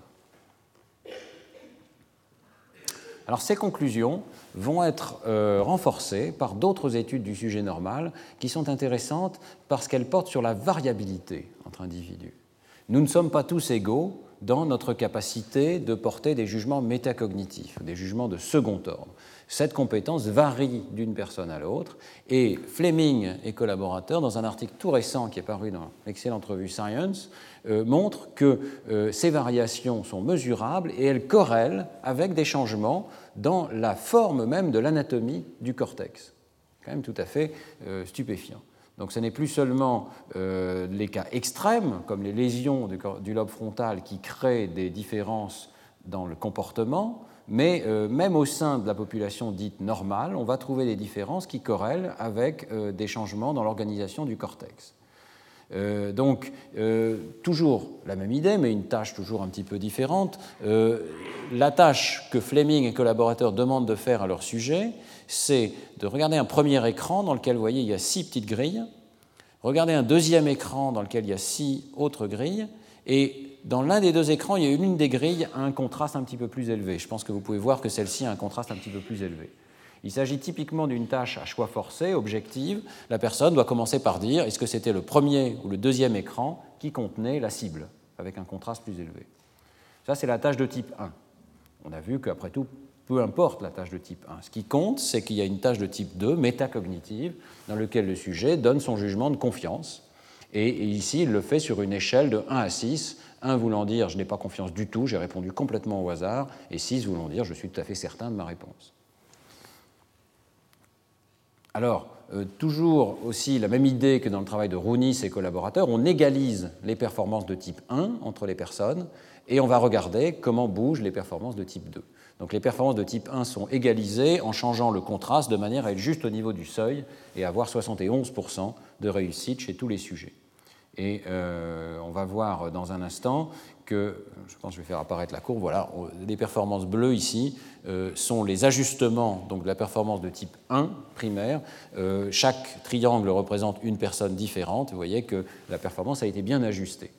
Alors ces conclusions vont être euh, renforcées par d'autres études du sujet normal qui sont intéressantes parce qu'elles portent sur la variabilité entre individus. Nous ne sommes pas tous égaux dans notre capacité de porter des jugements métacognitifs, des jugements de second ordre. Cette compétence varie d'une personne à l'autre et Fleming et collaborateurs, dans un article tout récent qui est paru dans l'excellente revue Science, euh, montrent que euh, ces variations sont mesurables et elles corrèlent avec des changements dans la forme même de l'anatomie du cortex. Quand même tout à fait euh, stupéfiant. Donc ce n'est plus seulement les cas extrêmes, comme les lésions du, lobe frontal, qui créent des différences dans le comportement, mais même au sein de la population dite normale, on va trouver des différences qui corrèlent avec des changements dans l'organisation du cortex. Euh, donc, euh, toujours la même idée, mais une tâche toujours un petit peu différente. Euh, la tâche que Fleming et collaborateurs demandent de faire à leur sujet, c'est de regarder un premier écran dans lequel, vous voyez, il y a six petites grilles, regarder un deuxième écran dans lequel il y a six autres grilles, et dans l'un des deux écrans, il y a une des grilles a un contraste un petit peu plus élevé. Je pense que vous pouvez voir que celle-ci a un contraste un petit peu plus élevé. Il s'agit typiquement d'une tâche à choix forcé, objective. La personne doit commencer par dire est-ce que c'était le premier ou le deuxième écran qui contenait la cible, avec un contraste plus élevé. Ça, c'est la tâche de type 1. On a vu qu'après tout, peu importe la tâche de type 1. Ce qui compte, c'est qu'il y a une tâche de type 2, métacognitive, dans laquelle le sujet donne son jugement de confiance. Et ici, il le fait sur une échelle de 1 à 6, 1 voulant dire je n'ai pas confiance du tout, j'ai répondu complètement au hasard, et 6 voulant dire je suis tout à fait certain de ma réponse. Alors, euh, toujours aussi la même idée que dans le travail de Rooney et ses collaborateurs, on égalise les performances de type 1 entre les personnes et on va regarder comment bougent les performances de type 2. Donc les performances de type 1 sont égalisées en changeant le contraste de manière à être juste au niveau du seuil et avoir 71% de réussite chez tous les sujets. Et euh, on va voir dans un instant que, je pense que je vais faire apparaître la courbe, voilà, les performances bleues ici euh, sont les ajustements donc, de la performance de type 1 primaire. Euh, chaque triangle représente une personne différente. Vous voyez que la performance a été bien ajustée.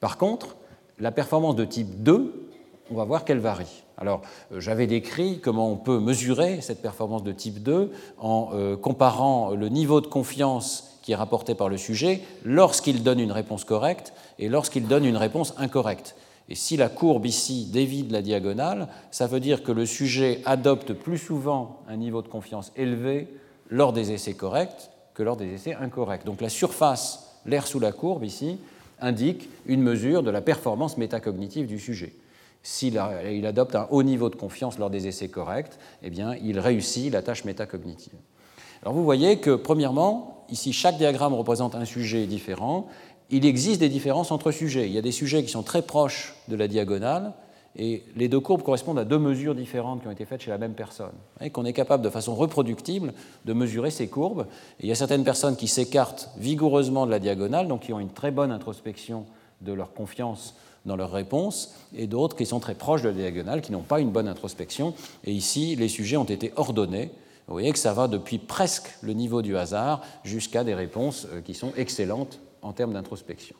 Par contre, la performance de type 2, on va voir qu'elle varie. Alors, j'avais décrit comment on peut mesurer cette performance de type 2 en comparant le niveau de confiance qui est rapporté par le sujet lorsqu'il donne une réponse correcte et lorsqu'il donne une réponse incorrecte. Et si la courbe ici dévie de la diagonale, ça veut dire que le sujet adopte plus souvent un niveau de confiance élevé lors des essais corrects que lors des essais incorrects. Donc la surface, l'air sous la courbe ici, indique une mesure de la performance métacognitive du sujet. S'il adopte un haut niveau de confiance lors des essais corrects, eh bien, il réussit la tâche métacognitive. Alors vous voyez que, premièrement, ici chaque diagramme représente un sujet différent, il existe des différences entre sujets. Il y a des sujets qui sont très proches de la diagonale, et les deux courbes correspondent à deux mesures différentes qui ont été faites chez la même personne. Et qu'on est capable de façon reproductible de mesurer ces courbes. Il y a certaines personnes qui s'écartent vigoureusement de la diagonale, donc qui ont une très bonne introspection de leur confiance dans leurs réponses, et d'autres qui sont très proches de la diagonale, qui n'ont pas une bonne introspection. Et ici, les sujets ont été ordonnés vous voyez que ça va depuis presque le niveau du hasard jusqu'à des réponses euh, qui sont excellentes en termes d'introspection.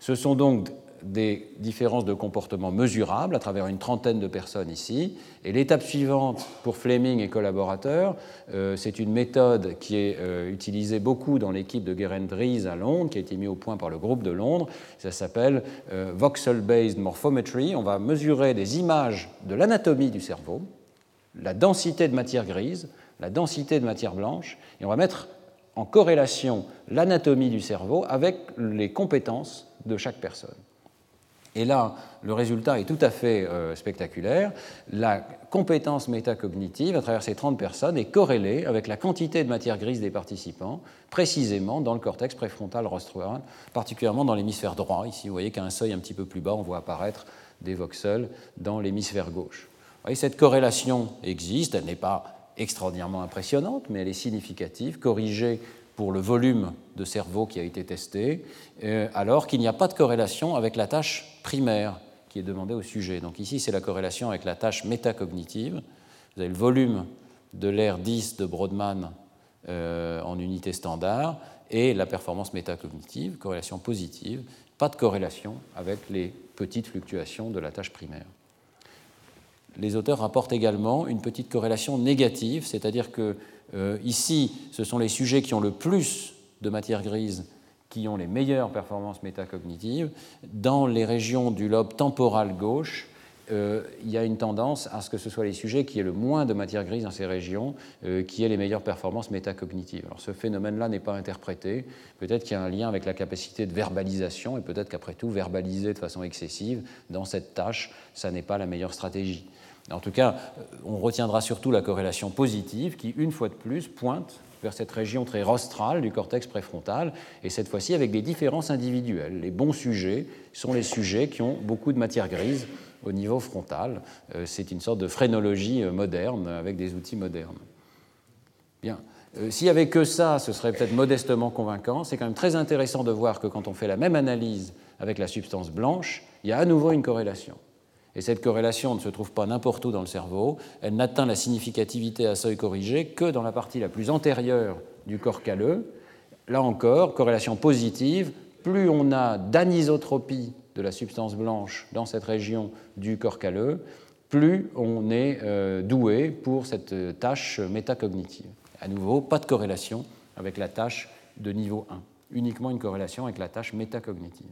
Ce sont donc des différences de comportement mesurables à travers une trentaine de personnes ici. Et l'étape suivante pour Fleming et collaborateurs, euh, c'est une méthode qui est euh, utilisée beaucoup dans l'équipe de Gerendries à Londres, qui a été mise au point par le groupe de Londres. Ça s'appelle euh, Voxel-Based Morphometry. On va mesurer des images de l'anatomie du cerveau, la densité de matière grise, la densité de matière blanche, et on va mettre en corrélation l'anatomie du cerveau avec les compétences de chaque personne. Et là, le résultat est tout à fait euh, spectaculaire. La compétence métacognitive à travers ces 30 personnes est corrélée avec la quantité de matière grise des participants, précisément dans le cortex préfrontal rostral, particulièrement dans l'hémisphère droit. Ici, vous voyez qu'à un seuil un petit peu plus bas, on voit apparaître des voxels dans l'hémisphère gauche. Vous cette corrélation existe, elle n'est pas extraordinairement impressionnante, mais elle est significative, corrigée pour le volume de cerveau qui a été testé, euh, alors qu'il n'y a pas de corrélation avec la tâche primaire qui est demandée au sujet. Donc ici, c'est la corrélation avec la tâche métacognitive. Vous avez le volume de l'air 10 de Brodmann euh, en unité standard et la performance métacognitive, corrélation positive, pas de corrélation avec les petites fluctuations de la tâche primaire. Les auteurs rapportent également une petite corrélation négative, c'est-à-dire que euh, ici, ce sont les sujets qui ont le plus de matière grise qui ont les meilleures performances métacognitives. Dans les régions du lobe temporal gauche, euh, il y a une tendance à ce que ce soit les sujets qui aient le moins de matière grise dans ces régions euh, qui aient les meilleures performances métacognitives. Alors ce phénomène-là n'est pas interprété. Peut-être qu'il y a un lien avec la capacité de verbalisation et peut-être qu'après tout, verbaliser de façon excessive dans cette tâche, ça n'est pas la meilleure stratégie. En tout cas, on retiendra surtout la corrélation positive qui, une fois de plus, pointe vers cette région très rostrale du cortex préfrontal, et cette fois-ci avec des différences individuelles. Les bons sujets sont les sujets qui ont beaucoup de matière grise au niveau frontal. Euh, c'est une sorte de phrénologie euh, moderne avec des outils modernes. Bien. Euh, s'il n'y avait que ça, ce serait peut-être modestement convaincant. C'est quand même très intéressant de voir que quand on fait la même analyse avec la substance blanche, il y a à nouveau une corrélation. Et cette corrélation ne se trouve pas n'importe où dans le cerveau, elle n'atteint la significativité à seuil corrigé que dans la partie la plus antérieure du corps calleux. Là encore, corrélation positive, plus on a d'anisotropie de la substance blanche dans cette région du corps calleux, plus on est euh, doué pour cette tâche métacognitive. À nouveau, pas de corrélation avec la tâche de niveau 1, uniquement une corrélation avec la tâche métacognitive.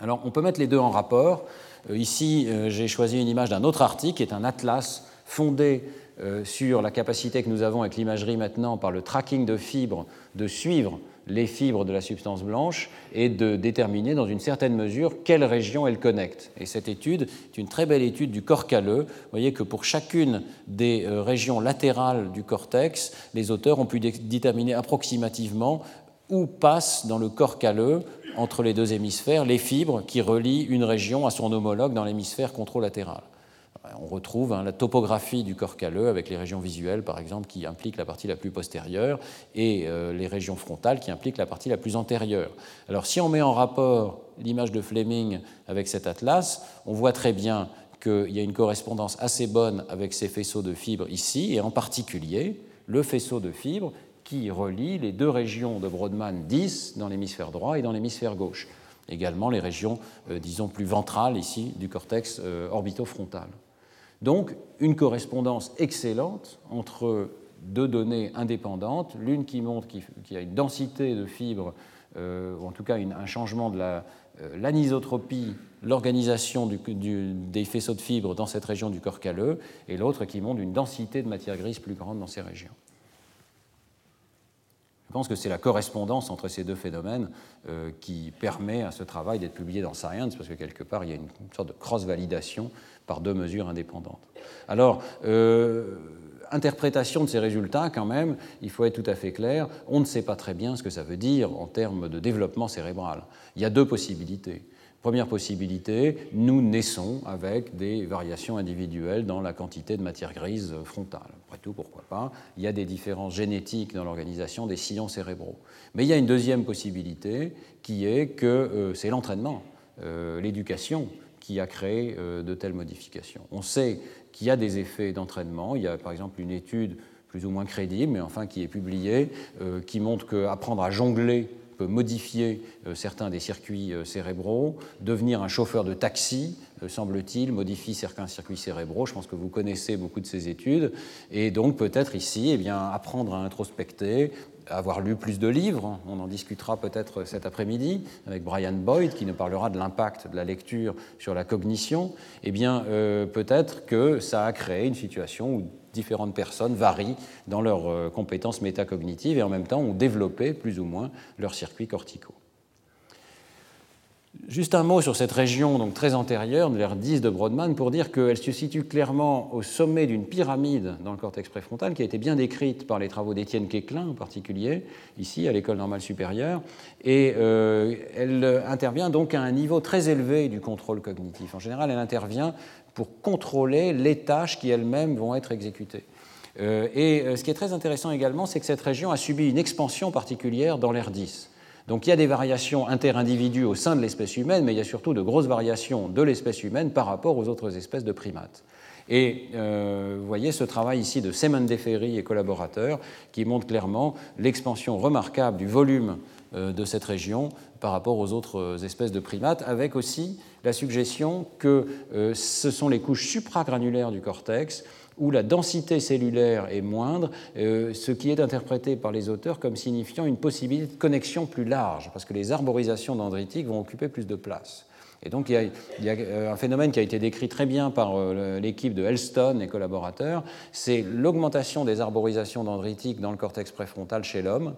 Alors on peut mettre les deux en rapport. Euh, ici, euh, j'ai choisi une image d'un autre article qui est un atlas fondé euh, sur la capacité que nous avons avec l'imagerie maintenant par le tracking de fibres de suivre les fibres de la substance blanche et de déterminer dans une certaine mesure quelle région elles connectent. Et cette étude est une très belle étude du corps calleux. Vous voyez que pour chacune des régions latérales du cortex, les auteurs ont pu déterminer approximativement où passe dans le corps calleux entre les deux hémisphères les fibres qui relient une région à son homologue dans l'hémisphère controlatéral. On retrouve hein, la topographie du corps calleux avec les régions visuelles, par exemple, qui impliquent la partie la plus postérieure, et euh, les régions frontales qui impliquent la partie la plus antérieure. Alors, si on met en rapport l'image de Fleming avec cet atlas, on voit très bien qu'il y a une correspondance assez bonne avec ces faisceaux de fibres ici, et en particulier le faisceau de fibres qui relie les deux régions de Brodmann 10 dans l'hémisphère droit et dans l'hémisphère gauche. Également les régions, euh, disons, plus ventrales ici du cortex euh, orbitofrontal. Donc, une correspondance excellente entre deux données indépendantes, l'une qui montre qu'il y a une densité de fibres, euh, ou en tout cas un changement de l'anisotropie, l'organisation des faisceaux de fibres dans cette région du corps calleux, et l'autre qui montre une densité de matière grise plus grande dans ces régions. Je pense que c'est la correspondance entre ces deux phénomènes euh, qui permet à ce travail d'être publié dans Science, parce que quelque part, il y a une sorte de cross-validation par deux mesures indépendantes. Alors, euh, interprétation de ces résultats, quand même, il faut être tout à fait clair, on ne sait pas très bien ce que ça veut dire en termes de développement cérébral. Il y a deux possibilités. Première possibilité, nous naissons avec des variations individuelles dans la quantité de matière grise frontale. Après tout, pourquoi pas? Il y a des différences génétiques dans l'organisation des sillons cérébraux. Mais il y a une deuxième possibilité qui est que euh, c'est l'entraînement, euh, l'éducation qui a créé euh, de telles modifications. On sait qu'il y a des effets d'entraînement. Il y a par exemple une étude plus ou moins crédible, mais enfin qui est publiée, qui montre qu'apprendre à jongler peut modifier euh, certains des circuits euh, cérébraux, devenir un chauffeur de taxi, euh, semble-t-il, modifie certains circuits cérébraux. Je pense que vous connaissez beaucoup de ces études. Et donc peut-être ici, eh bien, apprendre à introspecter, avoir lu plus de livres, on en discutera peut-être cet après-midi avec Brian Boyd qui nous parlera de l'impact de la lecture sur la cognition, eh bien peut-être que ça a créé une situation où différentes personnes varient dans leurs euh, compétences métacognitives et en même temps ont développé plus ou moins leurs circuits corticaux. Juste un mot sur cette région donc très antérieure de l'ère 10 de Brodmann pour dire qu'elle se situe clairement au sommet d'une pyramide dans le cortex préfrontal qui a été bien décrite par les travaux d'Étienne Quéclin en particulier, ici à l'École normale supérieure, et euh, elle intervient donc à un niveau très élevé du contrôle cognitif. En général, elle intervient pour contrôler les tâches qui elles-mêmes vont être exécutées. Euh, et euh, ce qui est très intéressant également, c'est que cette région a subi une expansion particulière dans l'ère 10. Donc il y a des variations interindividus au sein de l'espèce humaine, mais il y a surtout de grosses variations de l'espèce humaine par rapport aux autres espèces de primates. Et euh, vous voyez ce travail ici de Semen Deferry et collaborateurs qui montre clairement l'expansion remarquable du volume de cette région par rapport aux autres espèces de primates, avec aussi la suggestion que euh, ce sont les couches supragranulaires du cortex où la densité cellulaire est moindre, euh, ce qui est interprété par les auteurs comme signifiant une possibilité de connexion plus large, parce que les arborisations dendritiques vont occuper plus de place. Et donc il y, a, euh, un phénomène qui a été décrit très bien par l'équipe de Helston et collaborateurs, c'est l'augmentation des arborisations dendritiques dans le cortex préfrontal chez l'homme,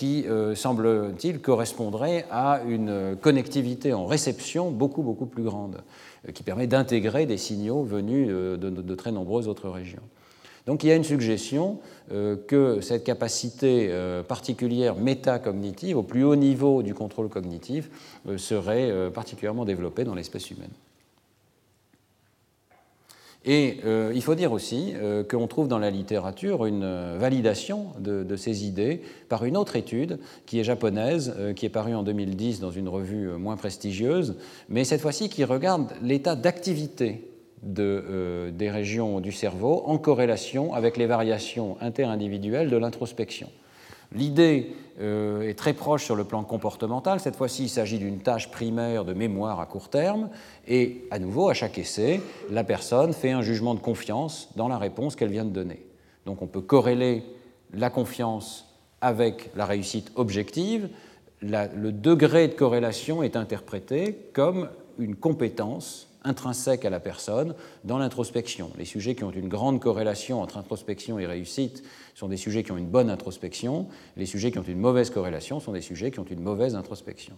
qui, euh, semble-t-il, correspondrait à une connectivité en réception beaucoup, beaucoup plus grande, euh, qui permet d'intégrer des signaux venus euh, de, très nombreuses autres régions. Donc il y a une suggestion que cette capacité particulière métacognitive, au plus haut niveau du contrôle cognitif, serait particulièrement développée dans l'espèce humaine. Et euh, il faut dire aussi euh, qu'on trouve dans la littérature une euh, validation de, ces idées par une autre étude qui est japonaise, qui est parue en 2010 dans une revue moins prestigieuse, mais cette fois-ci qui regarde l'état d'activité des régions du cerveau en corrélation avec les variations interindividuelles de l'introspection. L'idée euh, est très proche sur le plan comportemental. Cette fois-ci, il s'agit d'une tâche primaire de mémoire à court terme. Et à nouveau, à chaque essai, la personne fait un jugement de confiance dans la réponse qu'elle vient de donner. Donc on peut corréler la confiance avec la réussite objective. le degré de corrélation est interprété comme une compétence intrinsèque à la personne dans l'introspection. Les sujets qui ont une grande corrélation entre introspection et réussite sont des sujets qui ont une bonne introspection. Les sujets qui ont une mauvaise corrélation sont des sujets qui ont une mauvaise introspection.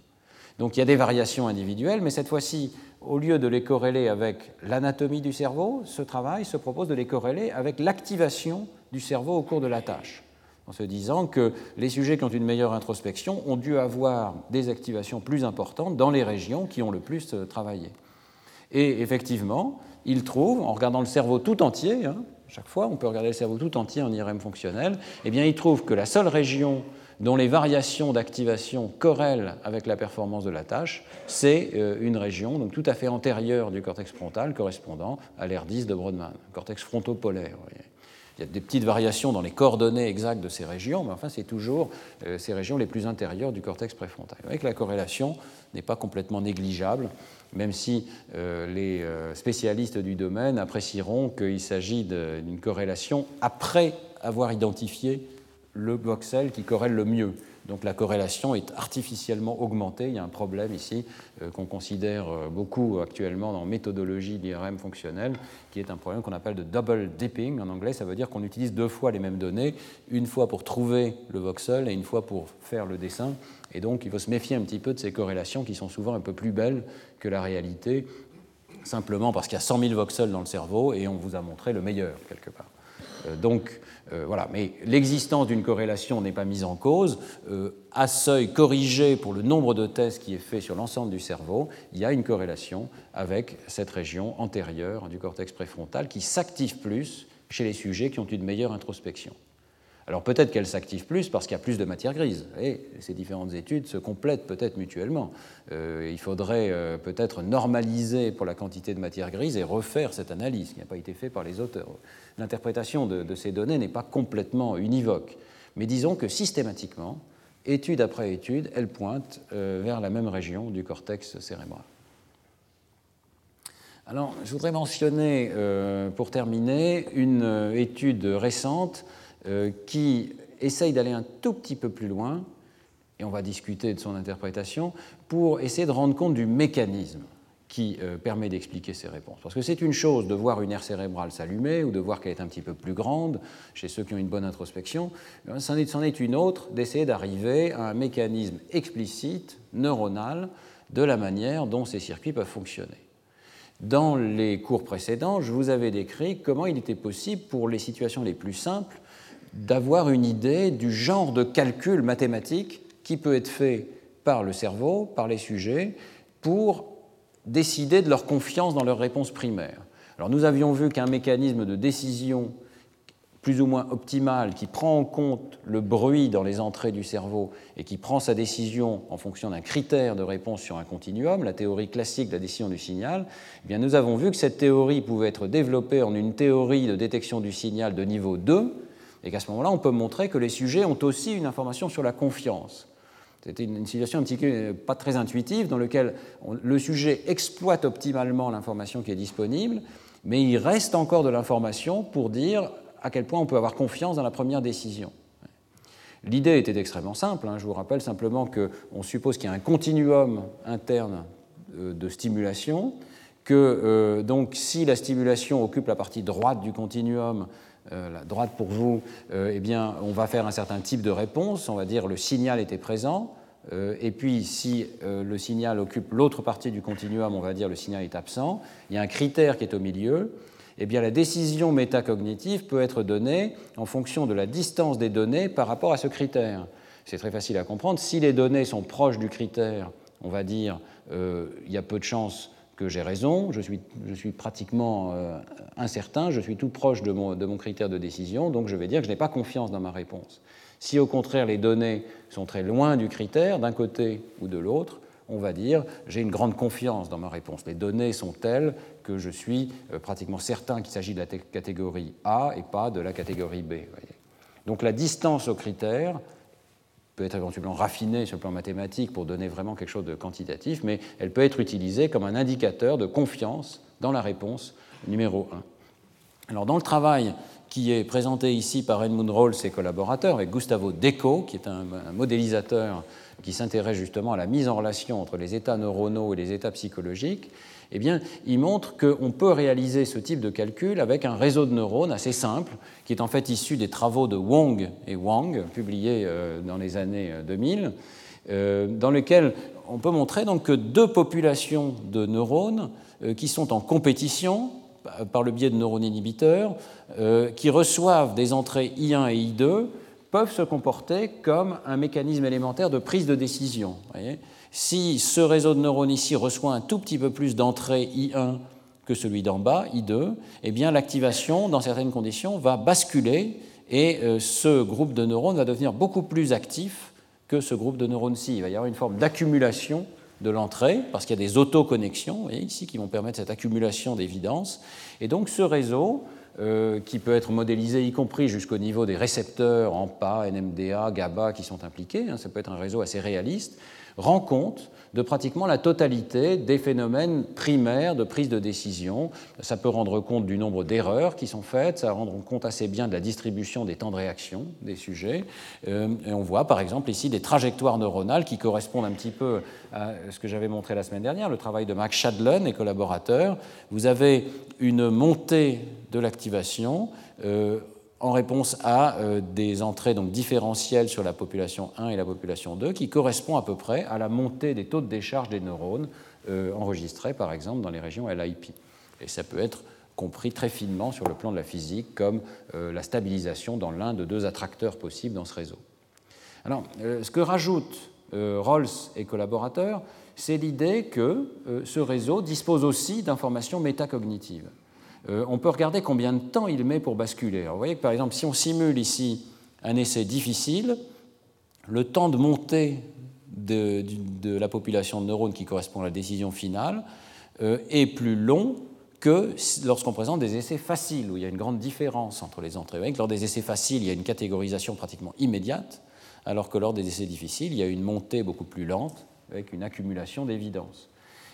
Donc il y a des variations individuelles, mais cette fois-ci, au lieu de les corréler avec l'anatomie du cerveau, ce travail se propose de les corréler avec l'activation du cerveau au cours de la tâche, en se disant que les sujets qui ont une meilleure introspection ont dû avoir des activations plus importantes dans les régions qui ont le plus euh, travaillé. Et effectivement, il trouve, en regardant le cerveau tout entier, hein, chaque fois on peut regarder le cerveau tout entier en IRM fonctionnel, eh bien il trouve que la seule région dont les variations d'activation corrèlent avec la performance de la tâche, c'est euh, une région tout à fait antérieure du cortex frontal correspondant à l'air 10 de Brodmann, cortex frontopolaire. Il y a des petites variations dans les coordonnées exactes de ces régions, mais enfin, c'est toujours euh, ces régions les plus intérieures du cortex préfrontal. Avec la corrélation n'est pas complètement négligeable même si euh, les euh, spécialistes du domaine apprécieront qu'il s'agit d'une corrélation après avoir identifié le voxel qui corrèle le mieux. Donc la corrélation est artificiellement augmentée. Il y a un problème ici euh, qu'on considère beaucoup actuellement dans méthodologie d'IRM fonctionnelle, qui est un problème qu'on appelle de double dipping. En anglais, ça veut dire qu'on utilise deux fois les mêmes données, une fois pour trouver le voxel et une fois pour faire le dessin. Et donc, il faut se méfier un petit peu de ces corrélations qui sont souvent un peu plus belles que la réalité, simplement parce qu'il y a 100 000 voxels dans le cerveau et on vous a montré le meilleur, quelque part. Euh, donc, euh, voilà. Mais l'existence d'une corrélation n'est pas mise en cause. Euh, à seuil corrigé pour le nombre de tests qui est fait sur l'ensemble du cerveau, il y a une corrélation avec cette région antérieure du cortex préfrontal qui s'active plus chez les sujets qui ont une meilleure introspection. Alors peut-être qu'elle s'active plus parce qu'il y a plus de matière grise. Et ces différentes études se complètent peut-être mutuellement. Euh, il faudrait euh, peut-être normaliser pour la quantité de matière grise et refaire cette analyse qui n'a pas été faite par les auteurs. L'interprétation de, de, ces données n'est pas complètement univoque. Mais disons que systématiquement, étude après étude, elle pointe vers la même région du cortex cérébral. Alors, je voudrais mentionner, pour terminer, une étude récente qui essaye d'aller un tout petit peu plus loin, et on va discuter de son interprétation, pour essayer de rendre compte du mécanisme qui euh, permet d'expliquer ces réponses. Parce que c'est une chose de voir une aire cérébrale s'allumer ou de voir qu'elle est un petit peu plus grande chez ceux qui ont une bonne introspection. C'en est, est une autre d'essayer d'arriver à un mécanisme explicite, neuronal, de la manière dont ces circuits peuvent fonctionner. Dans les cours précédents, je vous avais décrit comment il était possible, pour les situations les plus simples, d'avoir une idée du genre de calcul mathématique qui peut être fait par le cerveau, par les sujets, pour décider de leur confiance dans leur réponse primaire. Alors nous avions vu qu'un mécanisme de décision plus ou moins optimal qui prend en compte le bruit dans les entrées du cerveau et qui prend sa décision en fonction d'un critère de réponse sur un continuum, la théorie classique de la décision du signal, eh bien nous avons vu que cette théorie pouvait être développée en une théorie de détection du signal de niveau 2 et qu'à ce moment-là, on peut montrer que les sujets ont aussi une information sur la confiance. C'était une, situation un petit peu pas très intuitive dans laquelle le sujet exploite optimalement l'information qui est disponible, mais il reste encore de l'information pour dire à quel point on peut avoir confiance dans la première décision. L'idée était extrêmement simple. Hein. Je vous rappelle simplement qu'on suppose qu'il y a un continuum interne euh, de stimulation, que euh, donc si la stimulation occupe la partie droite du continuum, euh, la droite pour vous, euh, eh bien, on va faire un certain type de réponse, on va dire le signal était présent, euh, et puis si le signal occupe l'autre partie du continuum, on va dire le signal est absent, il y a un critère qui est au milieu, eh bien, la décision métacognitive peut être donnée en fonction de la distance des données par rapport à ce critère. C'est très facile à comprendre. Si les données sont proches du critère, on va dire il y a peu de chances que j'ai raison, je suis, pratiquement euh, incertain, je suis tout proche de mon, critère de décision, donc je vais dire que je n'ai pas confiance dans ma réponse. Si au contraire les données sont très loin du critère, d'un côté ou de l'autre, on va dire j'ai une grande confiance dans ma réponse. Les données sont telles que je suis euh, pratiquement certain qu'il s'agit de la catégorie A et pas de la catégorie B. Donc la distance au critère peut être éventuellement raffinée sur le plan mathématique pour donner vraiment quelque chose de quantitatif, mais elle peut être utilisée comme un indicateur de confiance dans la réponse numéro 1. Alors dans le travail qui est présenté ici par Edmund et ses collaborateurs, avec Gustavo Deco, qui est un, un modélisateur qui s'intéresse justement à la mise en relation entre les états neuronaux et les états psychologiques, eh bien, il montre qu'on peut réaliser ce type de calcul avec un réseau de neurones assez simple, qui est en fait issu des travaux de Wong et Wang, publiés euh, dans les années 2000, euh, euh, dans lesquels on peut montrer donc que deux populations de neurones qui sont en compétition par le biais de neurones inhibiteurs, qui reçoivent des entrées I1 et I2, peuvent se comporter comme un mécanisme élémentaire de prise de décision. Voyez si ce réseau de neurones ici reçoit un tout petit peu plus d'entrée I1 que celui d'en bas, I2, eh bien l'activation, dans certaines conditions, va basculer et euh, ce groupe de neurones va devenir beaucoup plus actif que ce groupe de neurones-ci. Il va y avoir une forme d'accumulation de l'entrée, parce qu'il y a des autoconnexions ici qui vont permettre cette accumulation d'évidence. Et donc ce réseau, euh, qui peut être modélisé, y compris jusqu'au niveau des récepteurs en PA, NMDA, GABA qui sont impliqués, hein, ça peut être un réseau assez réaliste, rend compte de pratiquement la totalité des phénomènes primaires de prise de décision. Ça peut rendre compte du nombre d'erreurs qui sont faites, ça rend compte assez bien de la distribution des temps de réaction des sujets. Euh, et on voit par exemple ici des trajectoires neuronales qui correspondent un petit peu à ce que j'avais montré la semaine dernière, le travail de Max Shadlen et collaborateurs. Vous avez une montée de l'activation. Euh, en réponse à euh, des entrées donc différentielles sur la population 1 et la population 2, qui correspond à peu près à la montée des taux de décharge des neurones euh, enregistrés, par exemple, dans les régions LIP. Et ça peut être compris très finement sur le plan de la physique comme euh, la stabilisation dans l'un de deux attracteurs possibles dans ce réseau. Alors, ce que rajoutent Rawls et collaborateurs, c'est l'idée que ce réseau dispose aussi d'informations métacognitives. Euh, on peut regarder combien de temps il met pour basculer. vous voyez que par exemple, si on simule ici un essai difficile, le temps de montée de, la population de neurones qui correspond à la décision finale euh, est plus long que lorsqu'on présente des essais faciles, où il y a une grande différence entre les entrées. Vous lors des essais faciles, il y a une catégorisation pratiquement immédiate, alors que lors des essais difficiles, il y a une montée beaucoup plus lente avec une accumulation d'évidence.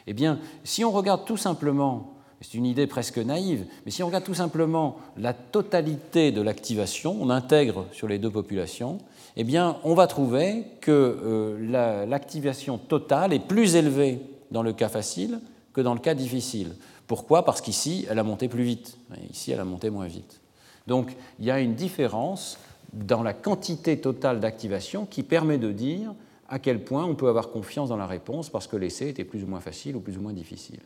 Eh bien, si on regarde tout simplement, c'est une idée presque naïve, mais si on regarde tout simplement la totalité de l'activation, on intègre sur les deux populations, eh bien, on va trouver que euh, l'activation totale est plus élevée dans le cas facile que dans le cas difficile. Pourquoi? Parce qu'ici, elle a monté plus vite. Ici, elle a monté moins vite. Donc, il y a une différence dans la quantité totale d'activation qui permet de dire à quel point on peut avoir confiance dans la réponse parce que l'essai était plus ou moins facile ou plus ou moins difficile.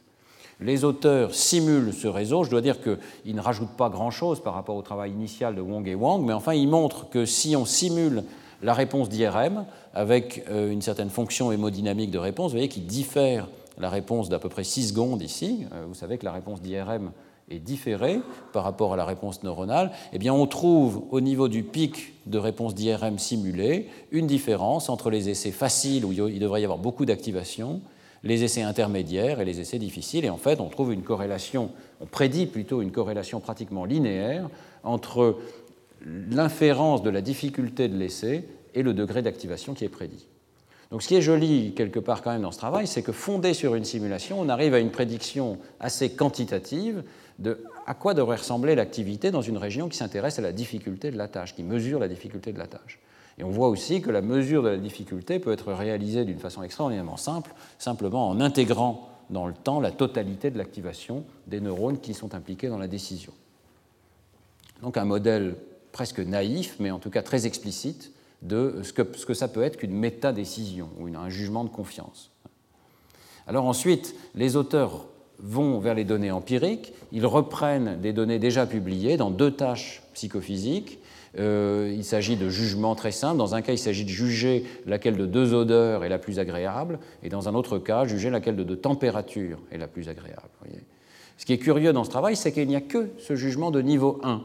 Les auteurs simulent ce réseau. Je dois dire qu'ils ne rajoutent pas grand-chose par rapport au travail initial de Wong et Wang, mais enfin, ils montrent que si on simule la réponse d'IRM avec euh, une certaine fonction hémodynamique de réponse, vous voyez qu'il diffère la réponse d'à peu près 6 secondes ici. Euh, vous savez que la réponse d'IRM est différée par rapport à la réponse neuronale, eh bien on trouve au niveau du pic de réponse d'IRM simulée une différence entre les essais faciles où il devrait y avoir beaucoup d'activation, les essais intermédiaires et les essais difficiles. Et en fait, on trouve une corrélation, on prédit plutôt une corrélation pratiquement linéaire entre l'inférence de la difficulté de l'essai et le degré d'activation qui est prédit. Donc ce qui est joli quelque part quand même dans ce travail, c'est que fondé sur une simulation, on arrive à une prédiction assez quantitative de à quoi devrait ressembler l'activité dans une région qui s'intéresse à la difficulté de la tâche, qui mesure la difficulté de la tâche. Et on voit aussi que la mesure de la difficulté peut être réalisée d'une façon extraordinairement simple, simplement en intégrant dans le temps la totalité de l'activation des neurones qui sont impliqués dans la décision. Donc un modèle presque naïf, mais en tout cas très explicite, de ce que, ça peut être qu'une métadécision ou un jugement de confiance. Alors ensuite, les auteurs vont vers les données empiriques, ils reprennent des données déjà publiées dans deux tâches psychophysiques. Euh, il s'agit de jugements très simples. Dans un cas, il s'agit de juger laquelle de deux odeurs est la plus agréable, et dans un autre cas, juger laquelle de deux températures est la plus agréable. Ce qui est curieux dans ce travail, c'est qu'il n'y a que ce jugement de niveau 1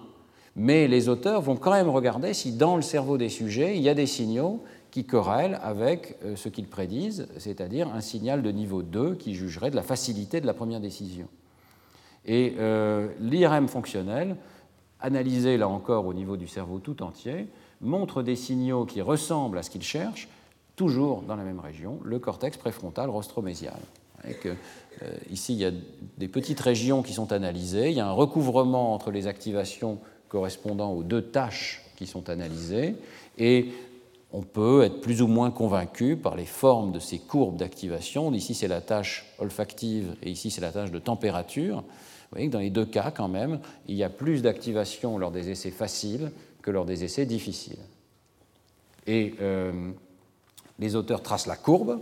mais les auteurs vont quand même regarder si dans le cerveau des sujets, il y a des signaux qui corrèlent avec euh, ce qu'ils prédisent, c'est-à-dire un signal de niveau 2 qui jugerait de la facilité de la première décision. Et euh, l'IRM fonctionnel, analysé là encore au niveau du cerveau tout entier, montre des signaux qui ressemblent à ce qu'il cherche, toujours dans la même région, le cortex préfrontal rostromésial. Euh, ici, il y a des petites régions qui sont analysées, il y a un recouvrement entre les activations correspondant aux deux tâches qui sont analysées, et on peut être plus ou moins convaincu par les formes de ces courbes d'activation. Ici, c'est la tâche olfactive et ici, c'est la tâche de température. Vous voyez que dans les deux cas, quand même, il y a plus d'activation lors des essais faciles que lors des essais difficiles. Et euh, les auteurs tracent la courbe,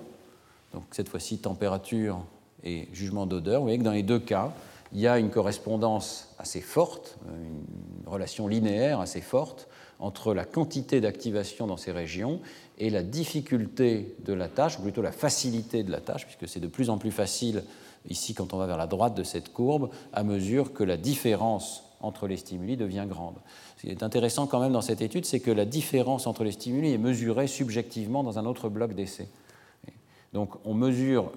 donc cette fois-ci température et jugement d'odeur. Vous voyez que dans les deux cas, il y a une correspondance assez forte, une relation linéaire assez forte entre la quantité d'activation dans ces régions et la difficulté de la tâche, ou plutôt la facilité de la tâche, puisque c'est de plus en plus facile ici quand on va vers la droite de cette courbe, à mesure que la différence entre les stimuli devient grande. Ce qui est intéressant quand même dans cette étude, c'est que la différence entre les stimuli est mesurée subjectivement dans un autre bloc d'essai. Donc on mesure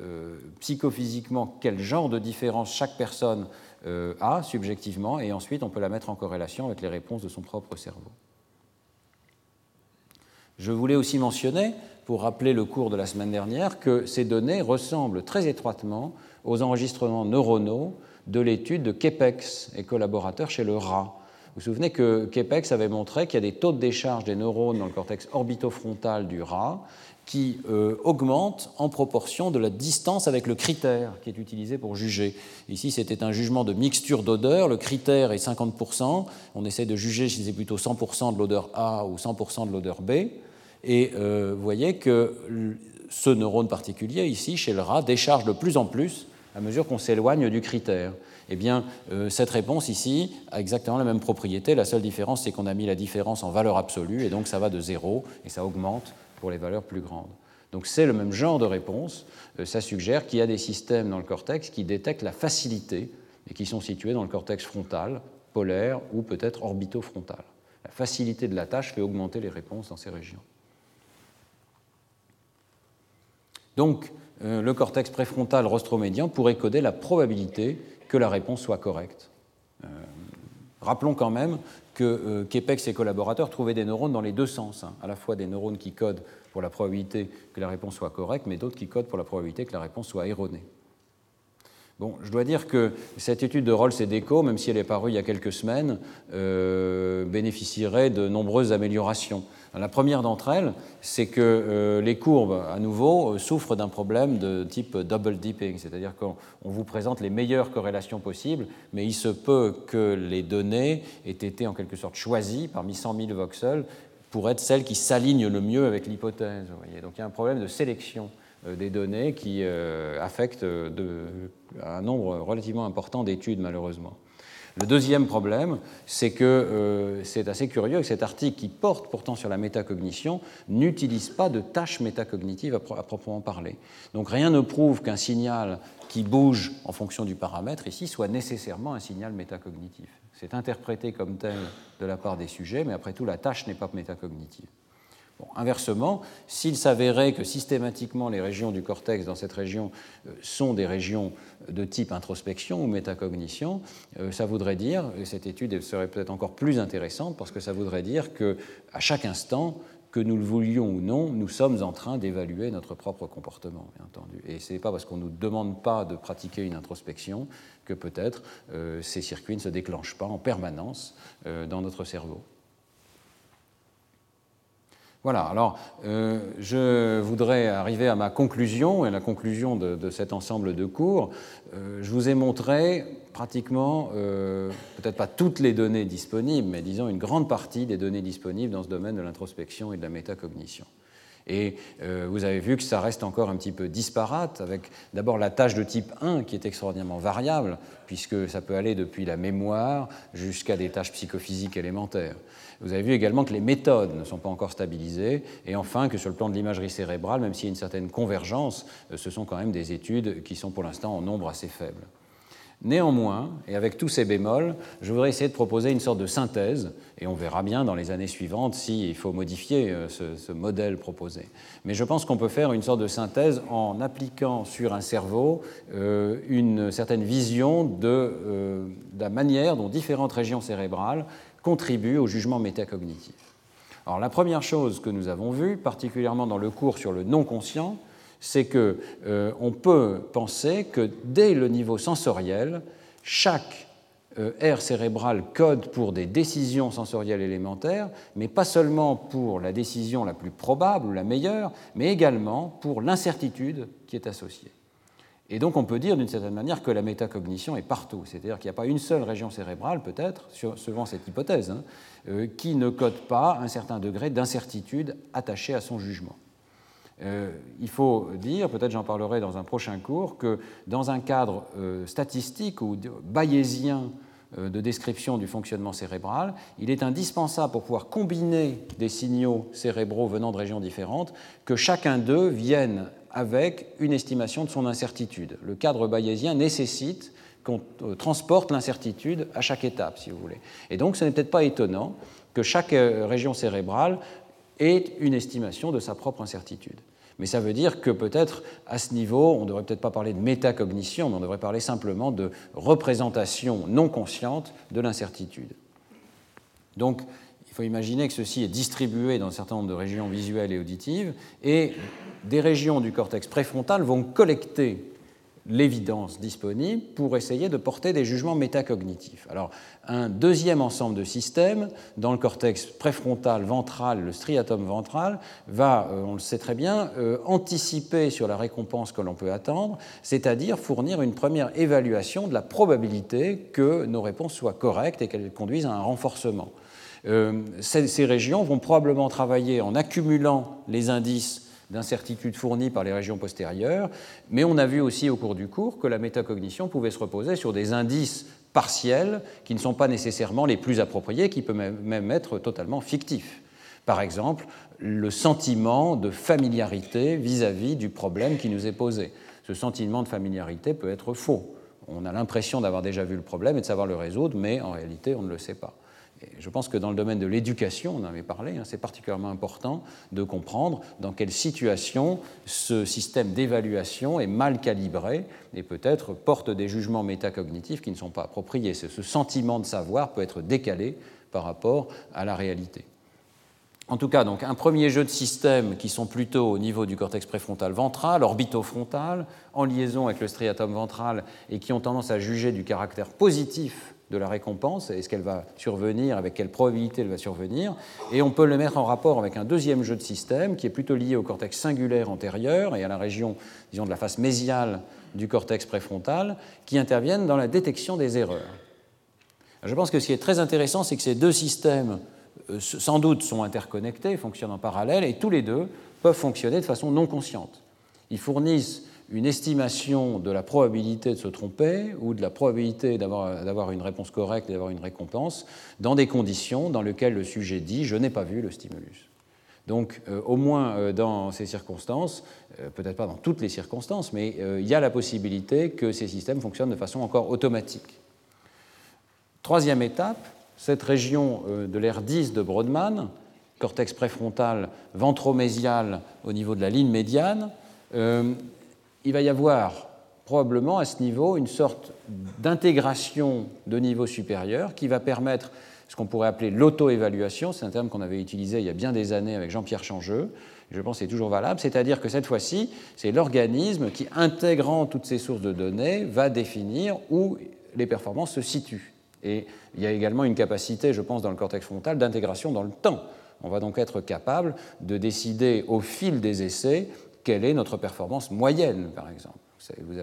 euh, psychophysiquement quel genre de différence chaque personne euh, a subjectivement, et ensuite on peut la mettre en corrélation avec les réponses de son propre cerveau. Je voulais aussi mentionner, pour rappeler le cours de la semaine dernière, que ces données ressemblent très étroitement aux enregistrements neuronaux de l'étude de Kepex et collaborateurs chez le rat. Vous vous souvenez que Kepex avait montré qu'il y a des taux de décharge des neurones dans le cortex orbitofrontal du rat qui euh, augmente en proportion de la distance avec le critère qui est utilisé pour juger. Ici, c'était un jugement de mixture d'odeur. Le critère est 50%. On essaie de juger si c'est plutôt 100% de l'odeur A ou 100% de l'odeur B. Et euh, vous voyez que ce neurone particulier, ici, chez le rat, décharge de plus en plus à mesure qu'on s'éloigne du critère. Eh bien, euh, cette réponse ici a exactement la même propriété. La seule différence, c'est qu'on a mis la différence en valeur absolue, et donc ça va de zéro, et ça augmente pour les valeurs plus grandes. Donc c'est le même genre de réponse. Euh, ça suggère qu'il y a des systèmes dans le cortex qui détectent la facilité et qui sont situés dans le cortex frontal, polaire ou peut-être orbitofrontal. La facilité de la tâche fait augmenter les réponses dans ces régions. Donc, euh, le cortex préfrontal rostromédian pourrait coder la probabilité que la réponse soit correcte. Euh, Rappelons quand même que euh, et collaborateurs trouvaient des neurones dans les deux sens, hein. à la fois des neurones qui codent pour la probabilité que la réponse soit correcte, mais d'autres qui codent pour la probabilité que la réponse soit erronée. Bon, je dois dire que cette étude de Rolls et d'Eco, même si elle est parue il y a quelques semaines, euh, bénéficierait de nombreuses améliorations. La première d'entre elles, c'est que euh, les courbes, à nouveau, euh, souffrent d'un problème de type double dipping, c'est-à-dire qu'on vous présente les meilleures corrélations possibles, mais il se peut que les données aient été en quelque sorte choisies parmi 100 000 voxels pour être celles qui s'alignent le mieux avec l'hypothèse. Donc il y a un problème de sélection euh, des données qui affectent un nombre relativement important d'études, malheureusement. Le deuxième problème, c'est que euh, c'est assez curieux que cet article, qui porte pourtant sur la métacognition, n'utilise pas de tâches métacognitives à, à, proprement parler. Donc rien ne prouve qu'un signal qui bouge en fonction du paramètre ici soit nécessairement un signal métacognitif. C'est interprété comme tel de la part des sujets, mais après tout, la tâche n'est pas métacognitive inversement, s'il s'avérait que systématiquement les régions du cortex dans cette région euh, sont des régions de type introspection ou métacognition, euh, ça voudrait dire, et cette étude serait peut-être encore plus intéressante parce que ça voudrait dire que à chaque instant, que nous le voulions ou non, nous sommes en train d'évaluer notre propre comportement, bien entendu. Et ce n'est pas parce qu'on ne nous demande pas de pratiquer une introspection que peut-être euh, ces circuits ne se déclenchent pas en permanence dans notre cerveau. Voilà, alors euh, je voudrais arriver à ma conclusion et la conclusion de, cet ensemble de cours. Euh, je vous ai montré pratiquement, euh, peut-être pas toutes les données disponibles, mais disons une grande partie des données disponibles dans ce domaine de l'introspection et de la métacognition. Et vous avez vu que ça reste encore un petit peu disparate, avec d'abord la tâche de type 1 qui est extraordinairement variable, puisque ça peut aller depuis la mémoire jusqu'à des tâches psychophysiques élémentaires. Vous avez vu également que les méthodes ne sont pas encore stabilisées, et enfin que sur le plan de l'imagerie cérébrale, même s'il y a une certaine convergence, euh, ce sont quand même des études qui sont pour l'instant en nombre assez faible. Néanmoins, et avec tous ces bémols, je voudrais essayer de proposer une sorte de synthèse, et on verra bien dans les années suivantes s'il faut modifier euh, ce, modèle proposé. Mais je pense qu'on peut faire une sorte de synthèse en appliquant sur un cerveau euh, une certaine vision de, de la manière dont différentes régions cérébrales contribuent au jugement métacognitif. Alors la première chose que nous avons vue, particulièrement dans le cours sur le non-conscient, c'est qu'on euh, peut penser que dès le niveau sensoriel, chaque euh, aire cérébrale code pour des décisions sensorielles élémentaires, mais pas seulement pour la décision la plus probable ou la meilleure, mais également pour l'incertitude qui est associée. Et donc on peut dire d'une certaine manière que la métacognition est partout, c'est-à-dire qu'il n'y a pas une seule région cérébrale, peut-être, selon cette hypothèse, hein, euh, qui ne code pas un certain degré d'incertitude attaché à son jugement. Euh, il faut dire, peut-être j'en parlerai dans un prochain cours, que dans un cadre euh, statistique ou bayésien de description du fonctionnement cérébral, il est indispensable pour pouvoir combiner des signaux cérébraux venant de régions différentes que chacun d'eux vienne avec une estimation de son incertitude. Le cadre bayésien nécessite qu'on euh, transporte l'incertitude à chaque étape, si vous voulez. Et donc, ce n'est peut-être pas étonnant que chaque euh, région cérébrale ait une estimation de sa propre incertitude. Mais ça veut dire que peut-être à ce niveau, on ne devrait peut-être pas parler de métacognition, mais on devrait parler simplement de représentation non consciente de l'incertitude. Donc, faut imaginer que ceci est distribué dans un certain nombre de régions visuelles et auditives, et des régions du cortex préfrontal vont collecter l'évidence disponible pour essayer de porter des jugements métacognitifs. Alors, un deuxième ensemble de systèmes dans le cortex préfrontal ventral, le striatum ventral, va, euh, on le sait très bien, euh, anticiper sur la récompense que l'on peut attendre, c'est-à-dire fournir une première évaluation de la probabilité que nos réponses soient correctes et qu'elles conduisent à un renforcement. Euh, ces régions vont probablement travailler en accumulant les indices d'incertitudes fournies par les régions postérieures, mais on a vu aussi au cours du cours que la métacognition pouvait se reposer sur des indices partiels qui ne sont pas nécessairement les plus appropriés, qui peuvent même être totalement fictifs. Par exemple, le sentiment de familiarité vis-à-vis du problème qui nous est posé. Ce sentiment de familiarité peut être faux. On a l'impression d'avoir déjà vu le problème et de savoir le résoudre, mais en réalité, on ne le sait pas. Je pense que dans le domaine de l'éducation, on en avait parlé, hein, c'est particulièrement important de comprendre dans quelle situation ce système d'évaluation est mal calibré et peut-être porte des jugements métacognitifs qui ne sont pas appropriés. Ce sentiment de savoir peut être décalé par rapport à la réalité. En tout cas, donc, un premier jeu de systèmes qui sont plutôt au niveau du cortex préfrontal ventral, orbitofrontal, en liaison avec le striatum ventral et qui ont tendance à juger du caractère positif de la récompense, est-ce qu'elle va survenir, avec quelle probabilité elle va survenir, et on peut le mettre en rapport avec un deuxième jeu de système qui est plutôt lié au cortex singulaire antérieur et à la région, disons, de la face mésiale du cortex préfrontal, qui interviennent dans la détection des erreurs. Je pense que ce qui est très intéressant, c'est que ces deux systèmes euh, sans doute sont interconnectés, fonctionnent en parallèle, et tous les deux peuvent fonctionner de façon non consciente. Ils fournissent une estimation de la probabilité de se tromper ou de la probabilité d'avoir une réponse correcte et d'avoir une récompense dans des conditions dans lesquelles le sujet dit je n'ai pas vu le stimulus. Donc euh, au moins euh, dans ces circonstances, peut-être pas dans toutes les circonstances, mais il y a la possibilité que ces systèmes fonctionnent de façon encore automatique. Troisième étape, cette région euh, de l'air 10 de Brodmann, cortex préfrontal ventromésial au niveau de la ligne médiane, euh, il va y avoir probablement à ce niveau une sorte d'intégration de niveau supérieur qui va permettre ce qu'on pourrait appeler l'auto-évaluation, c'est un terme qu'on avait utilisé il y a bien des années avec Jean-Pierre Changeux, je pense que c'est toujours valable, c'est-à-dire que cette fois-ci, c'est l'organisme qui, intégrant toutes ces sources de données, va définir où les performances se situent. Et il y a également une capacité, je pense, dans le cortex frontal d'intégration dans le temps. On va donc être capable de décider au fil des essais quelle est notre performance moyenne, par exemple.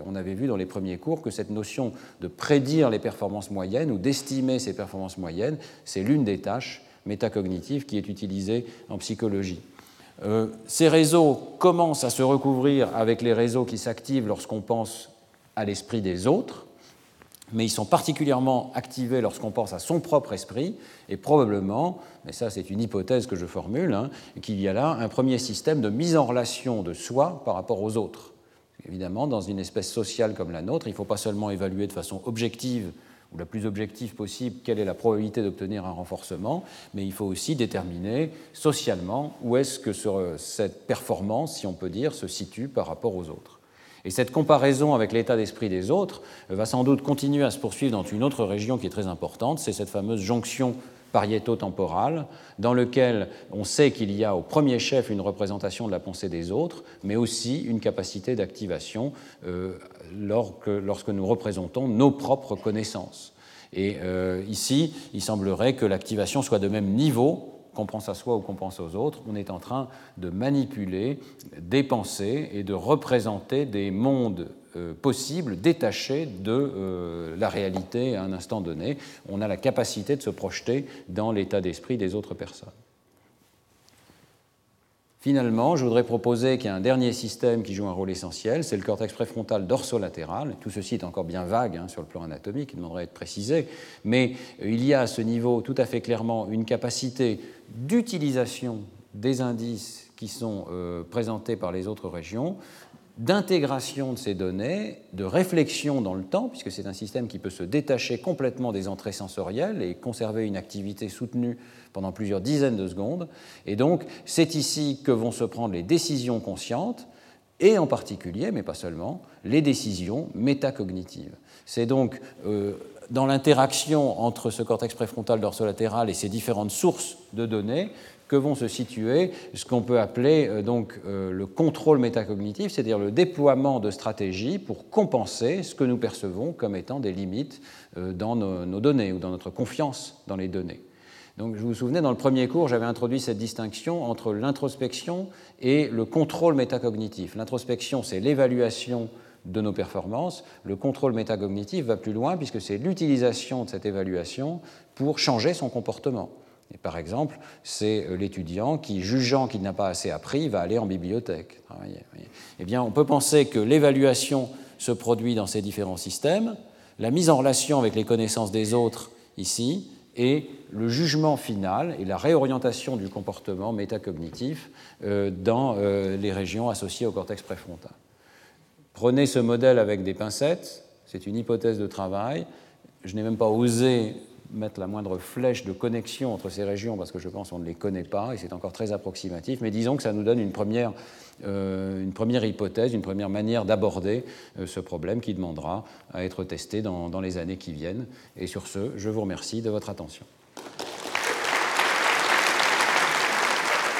On avait vu dans les premiers cours que cette notion de prédire les performances moyennes ou d'estimer ces performances moyennes, c'est l'une des tâches métacognitives qui est utilisée en psychologie. Euh, ces réseaux commencent à se recouvrir avec les réseaux qui s'activent lorsqu'on pense à l'esprit des autres, mais ils sont particulièrement activés lorsqu'on pense à son propre esprit, et probablement, mais ça c'est une hypothèse que je formule, hein, qu'il y a là un premier système de mise en relation de soi par rapport aux autres. Évidemment, dans une espèce sociale comme la nôtre, il ne faut pas seulement évaluer de façon objective ou la plus objective possible quelle est la probabilité d'obtenir un renforcement, mais il faut aussi déterminer socialement où est-ce que cette performance, si on peut dire, se situe par rapport aux autres. Et cette comparaison avec l'état d'esprit des autres va sans doute continuer à se poursuivre dans une autre région qui est très importante, c'est cette fameuse jonction pariéto-temporale, dans laquelle on sait qu'il y a au premier chef une représentation de la pensée des autres, mais aussi une capacité d'activation euh, lorsque, nous représentons nos propres connaissances. Et euh, ici, il semblerait que l'activation soit de même niveau qu'on pense à soi ou qu'on pense aux autres, on est en train de manipuler des pensées et de représenter des mondes euh, possibles détachés de euh, la réalité à un instant donné. On a la capacité de se projeter dans l'état d'esprit des autres personnes. Finalement, je voudrais proposer qu'il y a un dernier système qui joue un rôle essentiel, c'est le cortex préfrontal dorsolatéral. Tout ceci est encore bien vague hein, sur le plan anatomique, il demanderait à être précisé, mais euh, il y a à ce niveau tout à fait clairement une capacité d'utilisation des indices qui sont euh, présentés par les autres régions, d'intégration de ces données, de réflexion dans le temps, puisque c'est un système qui peut se détacher complètement des entrées sensorielles et conserver une activité soutenue pendant plusieurs dizaines de secondes. Et donc, c'est ici que vont se prendre les décisions conscientes, et en particulier, mais pas seulement, les décisions métacognitives. C'est donc euh, dans l'interaction entre ce cortex préfrontal dorsolatéral et ces différentes sources de données que vont se situer ce qu'on peut appeler euh, donc euh, le contrôle métacognitif, c'est-à-dire le déploiement de stratégies pour compenser ce que nous percevons comme étant des limites dans nos données ou dans notre confiance dans les données. Donc, je vous souvenez, dans le premier cours, j'avais introduit cette distinction entre l'introspection et le contrôle métacognitif. L'introspection, c'est l'évaluation de nos performances. Le contrôle métacognitif va plus loin puisque c'est l'utilisation de cette évaluation pour changer son comportement. Et par exemple, c'est euh, l'étudiant qui, jugeant qu'il n'a pas assez appris, va aller en bibliothèque Eh bien, on peut penser que l'évaluation se produit dans ces différents systèmes, la mise en relation avec les connaissances des autres ici, et le jugement final et la réorientation du comportement métacognitif euh, dans euh, les régions associées au cortex préfrontal. Prenez ce modèle avec des pincettes, c'est une hypothèse de travail. Je n'ai même pas osé mettre la moindre flèche de connexion entre ces régions parce que je pense qu'on ne les connaît pas et c'est encore très approximatif, mais disons que ça nous donne une première, euh, une première hypothèse, une première manière d'aborder euh, ce problème qui demandera à être testé dans, dans les années qui viennent. Et sur ce, je vous remercie de votre attention.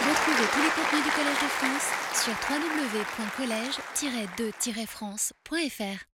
Retrouvez tous les contenus du Collège de France sur www.colège-2-france.fr.